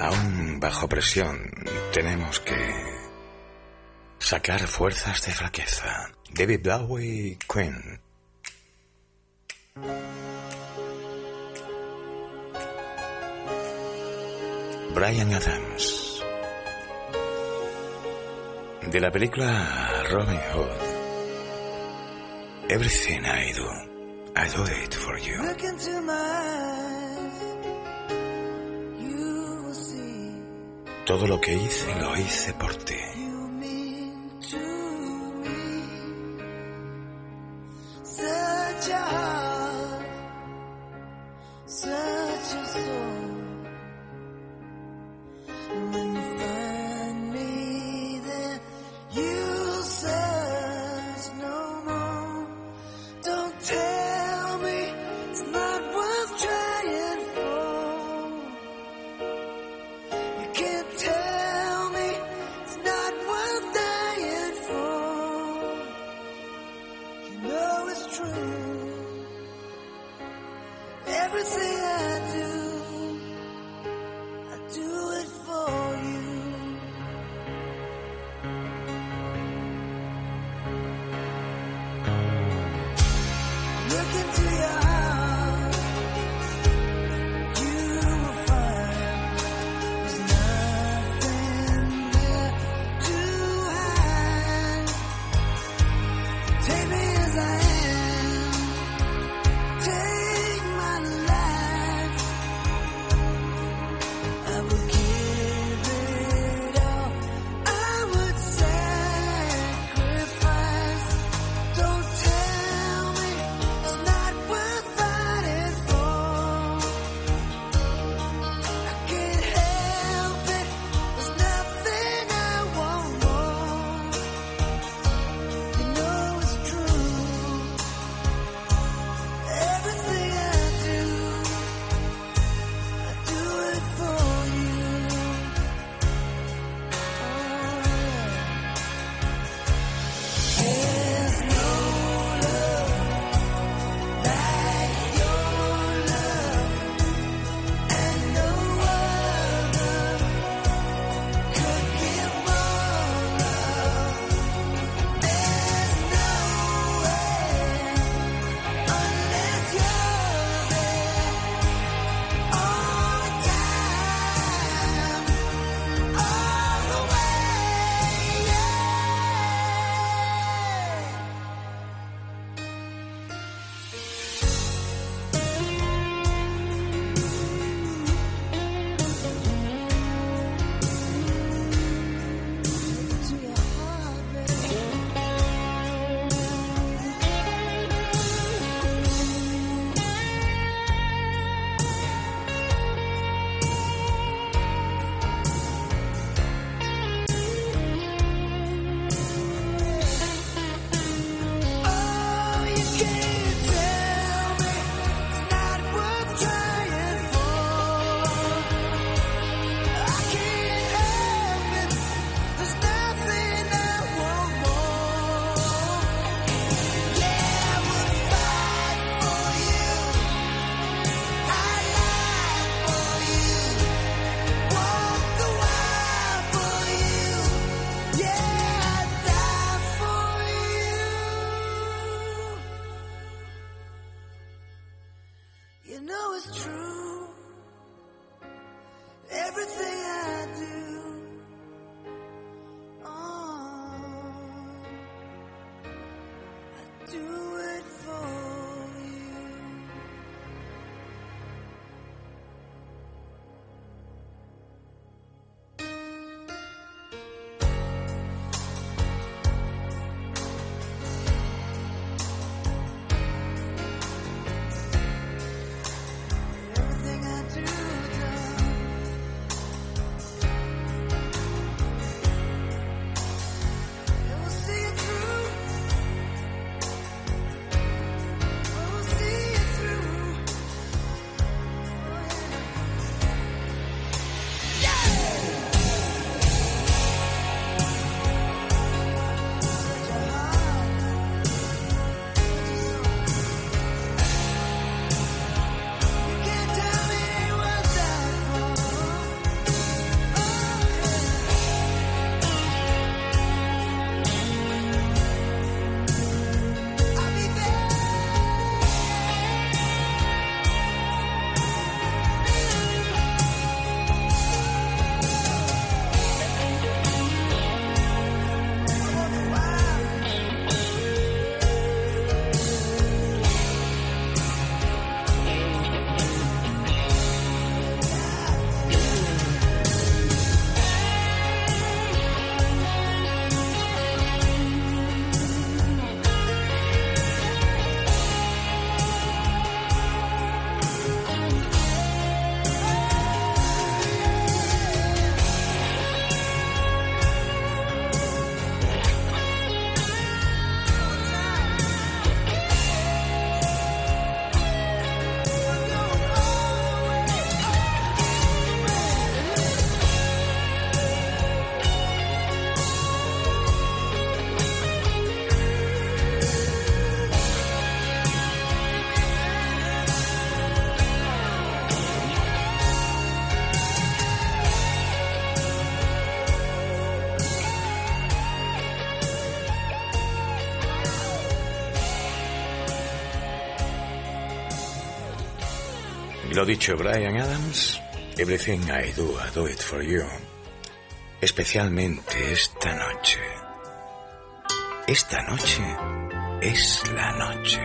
Aún bajo presión, tenemos que sacar fuerzas de flaqueza. David Bowie, Queen. Brian Adams. De la película Robin Hood. Everything I do, I do it for you. Todo lo que hice lo hice por ti. Lo dicho, Brian Adams, Everything I Do, I Do It For You, especialmente esta noche. Esta noche es la noche.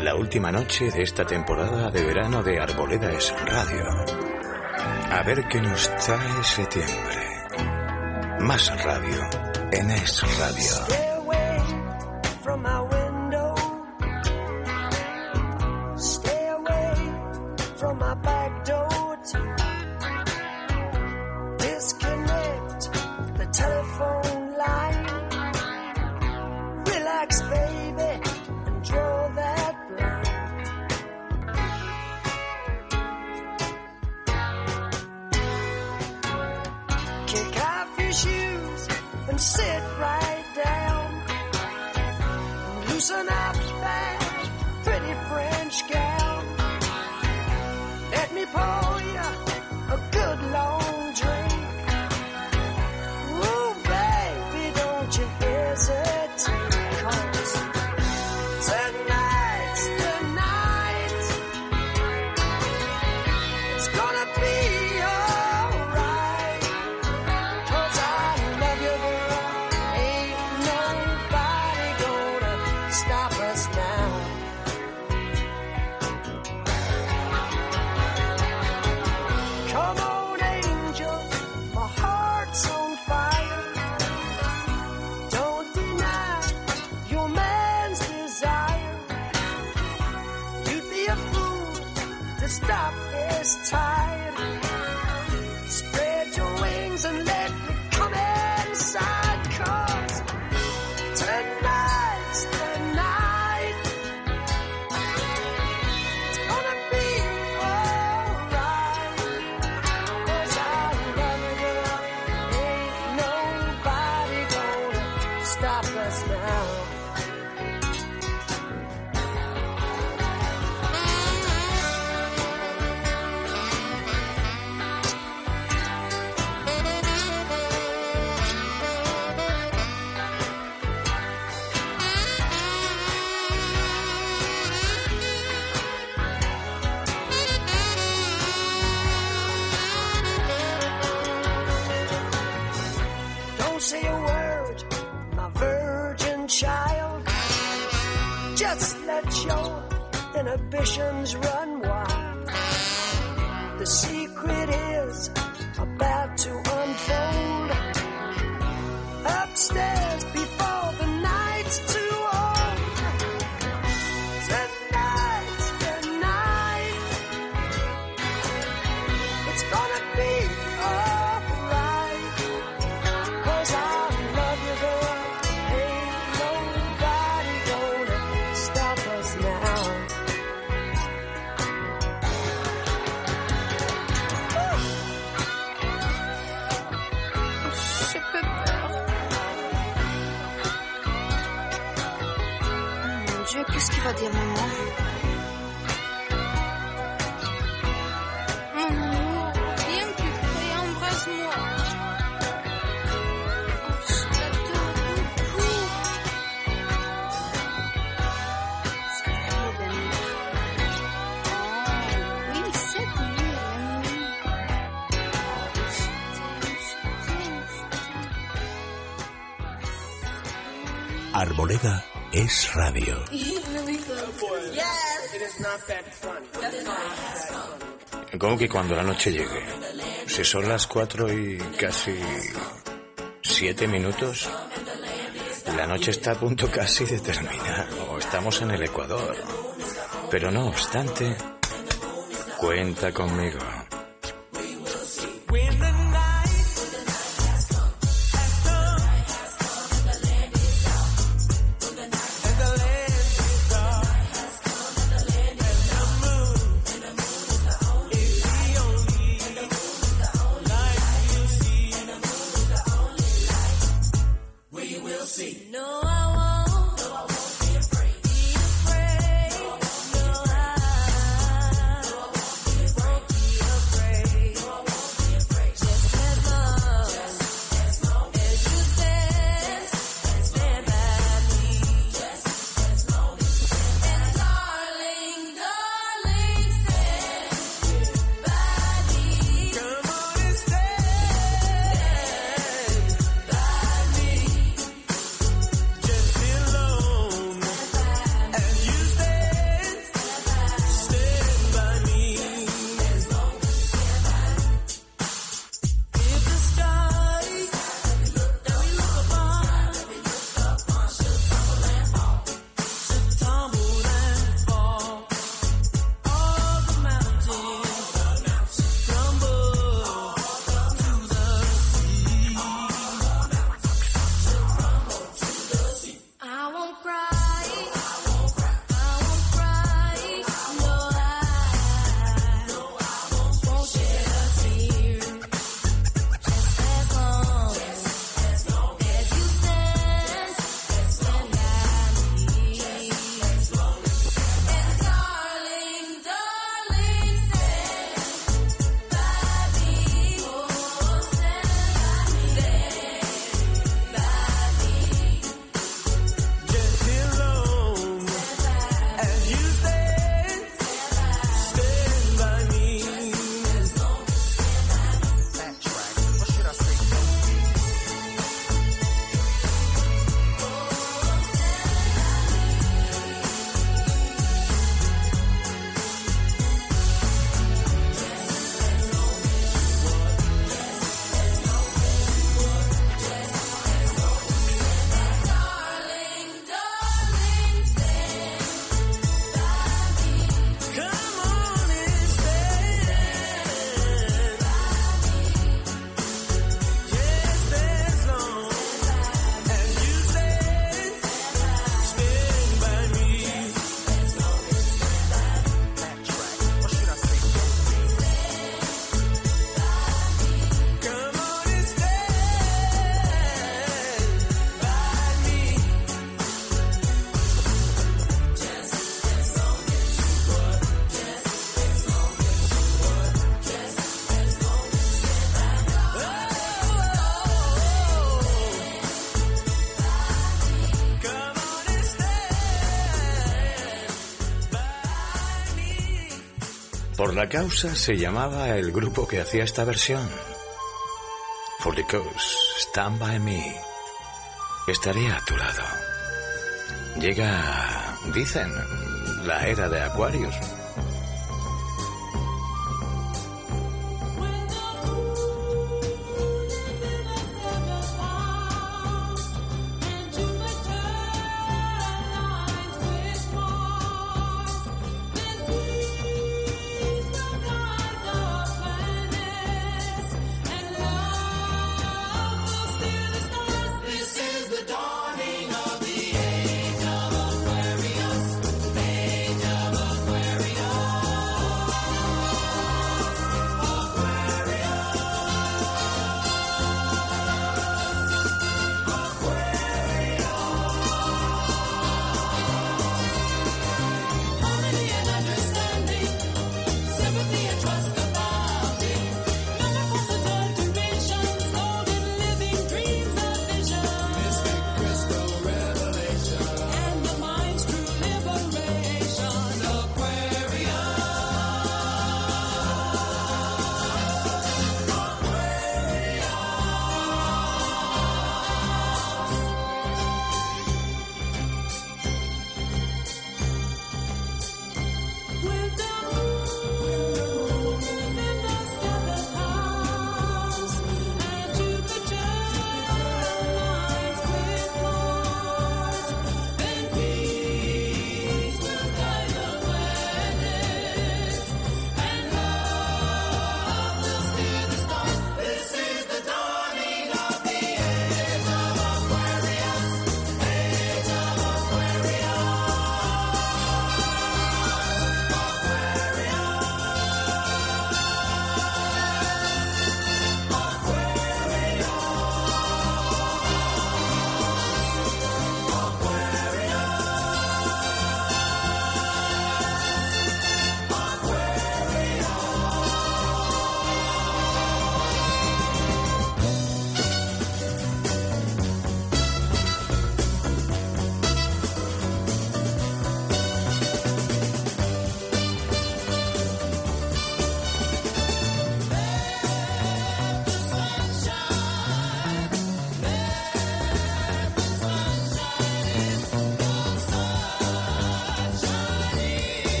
La última noche de esta temporada de verano de Arboleda es Radio. A ver qué nos trae septiembre. Más radio en Es Radio. radio. ¿Cómo que cuando la noche llegue? Si son las cuatro y casi siete minutos, la noche está a punto casi de terminar, o estamos en el Ecuador. Pero no obstante, cuenta conmigo. La causa se llamaba el grupo que hacía esta versión. For the cause, stand by me. Estaré a tu lado. Llega, dicen, la era de Aquarius.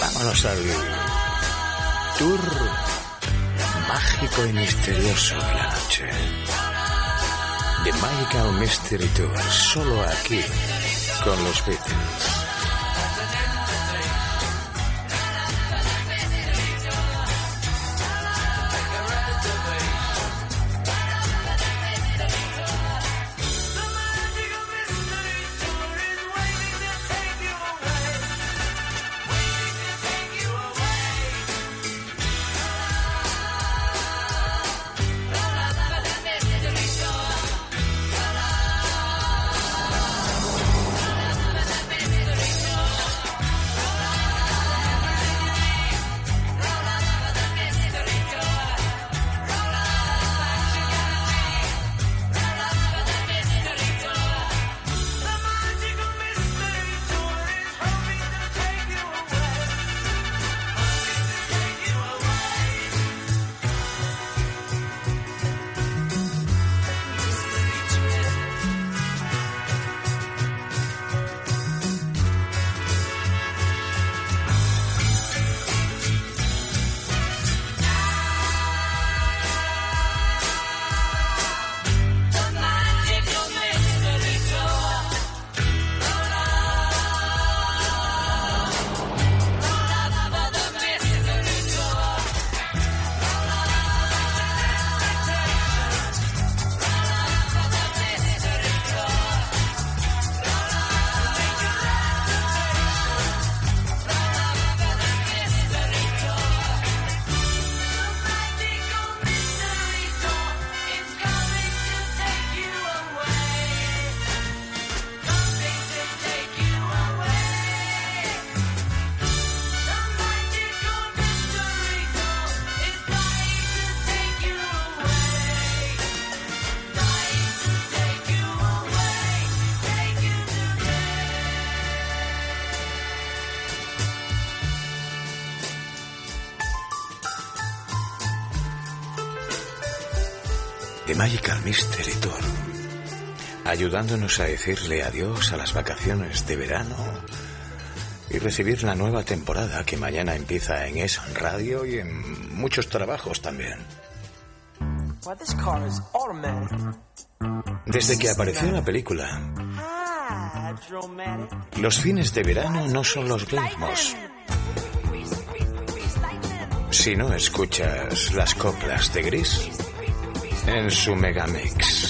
Vámonos al tour mágico y misterioso de la noche. The Magical Mystery Tour, solo aquí con los Beatles. ayudándonos a decirle adiós a las vacaciones de verano y recibir la nueva temporada que mañana empieza en Es Radio y en muchos trabajos también. Desde que apareció la película, los fines de verano no son los mismos. Si no escuchas las coplas de Gris en su megamix.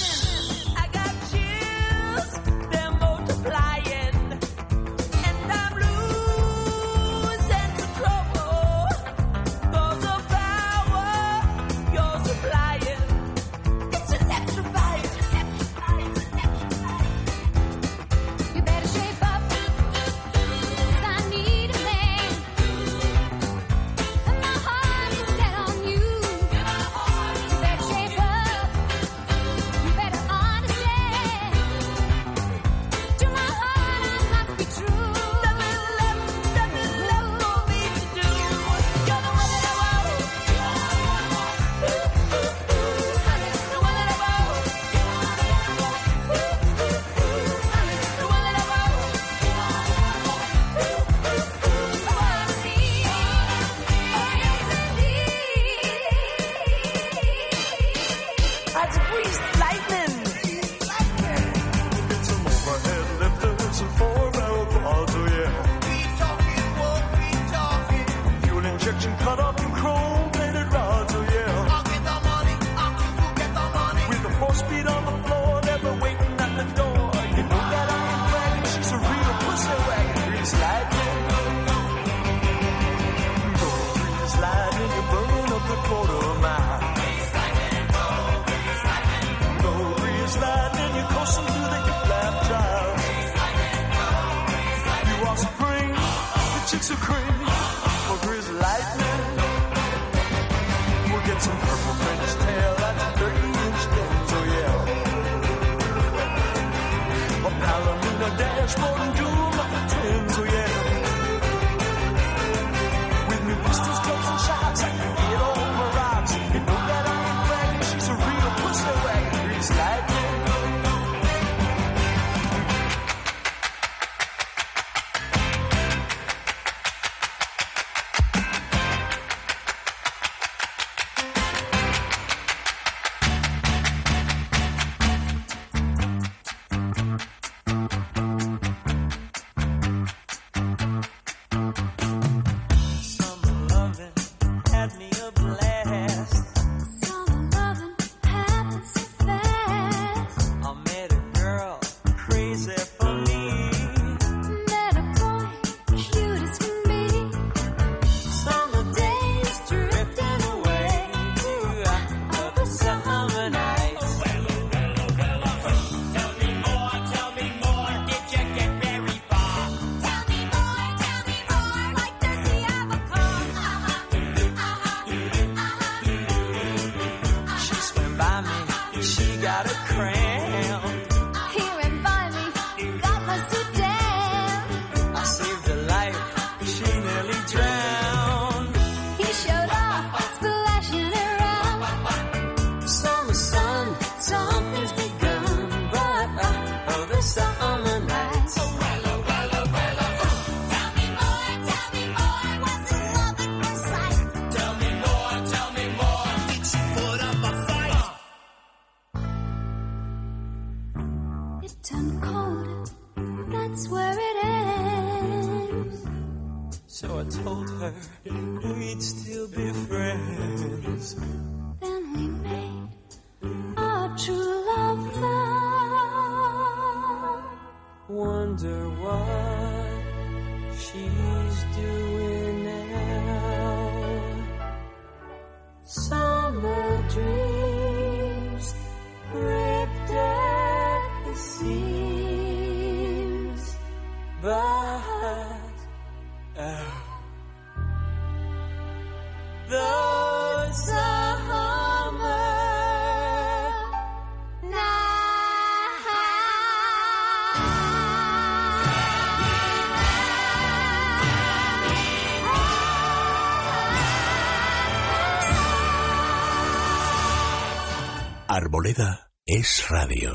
Arboleda es radio.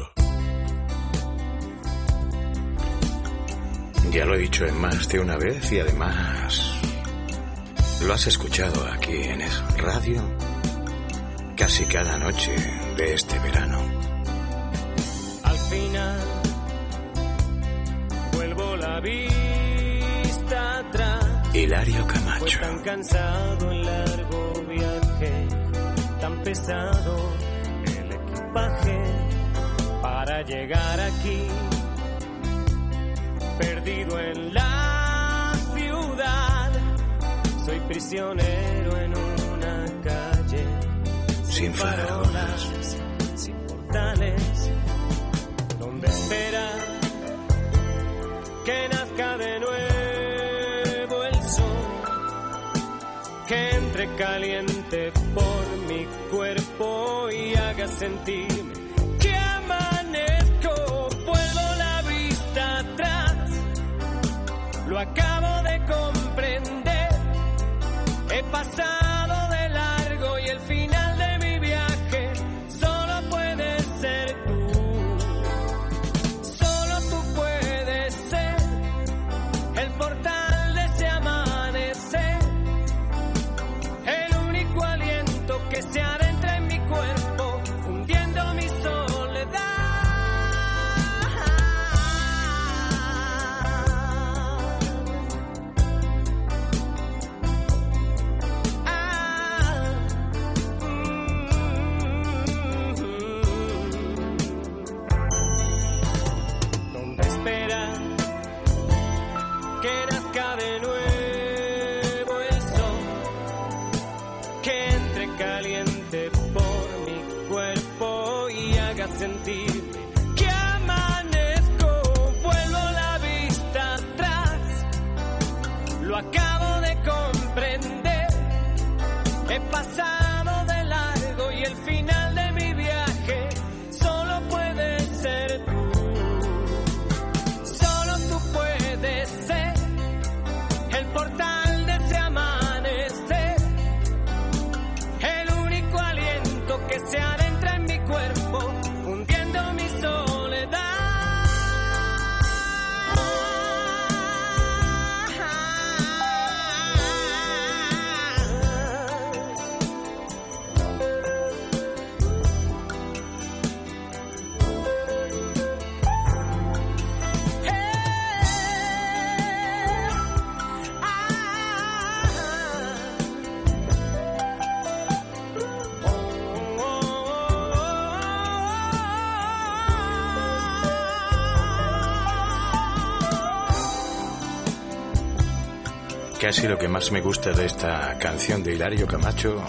Ya lo he dicho en más de una vez y además lo has escuchado aquí en Es Radio casi cada noche de este verano. al final vuelvo la vista atrás. Hilario Fue Camacho. tan cansado el largo viaje, tan pesado el equipaje para llegar aquí. Perdido en la ciudad, soy prisionero en una calle. Sin farolas, sin portales, donde espera que nazca de nuevo el sol, que entre caliente por mi cuerpo y haga sentirme lo acabo de comprender, he pasado Casi lo que más me gusta de esta canción de Hilario Camacho,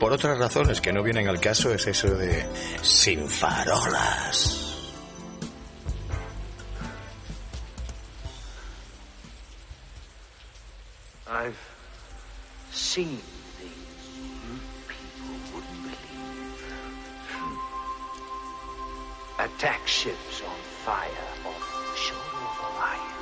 por otras razones que no vienen al caso, es eso de sin farolas. I've seen things you people wouldn't believe. Attack ships on fire off the shore of Orion.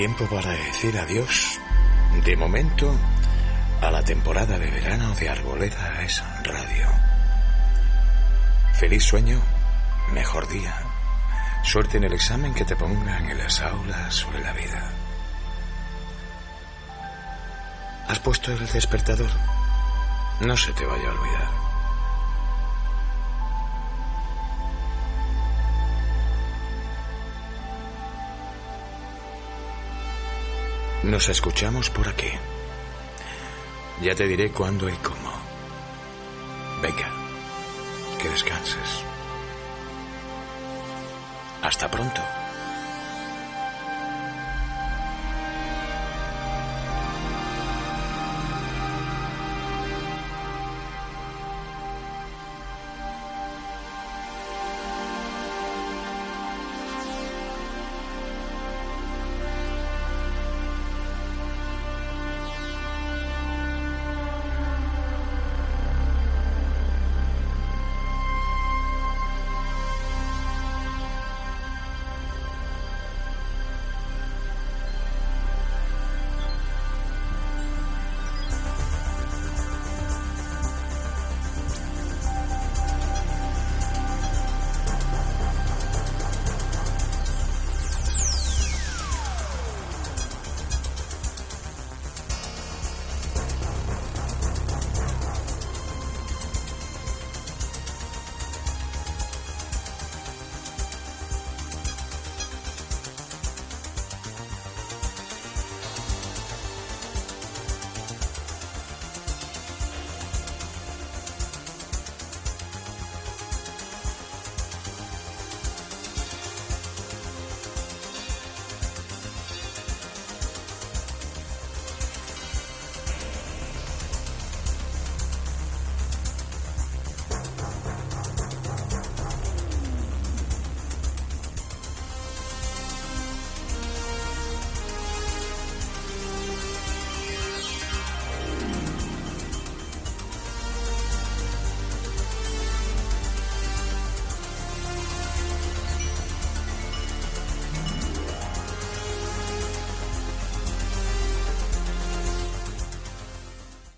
Tiempo para decir adiós, de momento, a la temporada de verano de Arboleda es Radio. Feliz sueño, mejor día. Suerte en el examen que te pongan en las aulas sobre la vida. ¿Has puesto el despertador? No se te vaya a olvidar. Nos escuchamos por aquí. Ya te diré cuándo y cómo. Venga, que descanses. Hasta pronto.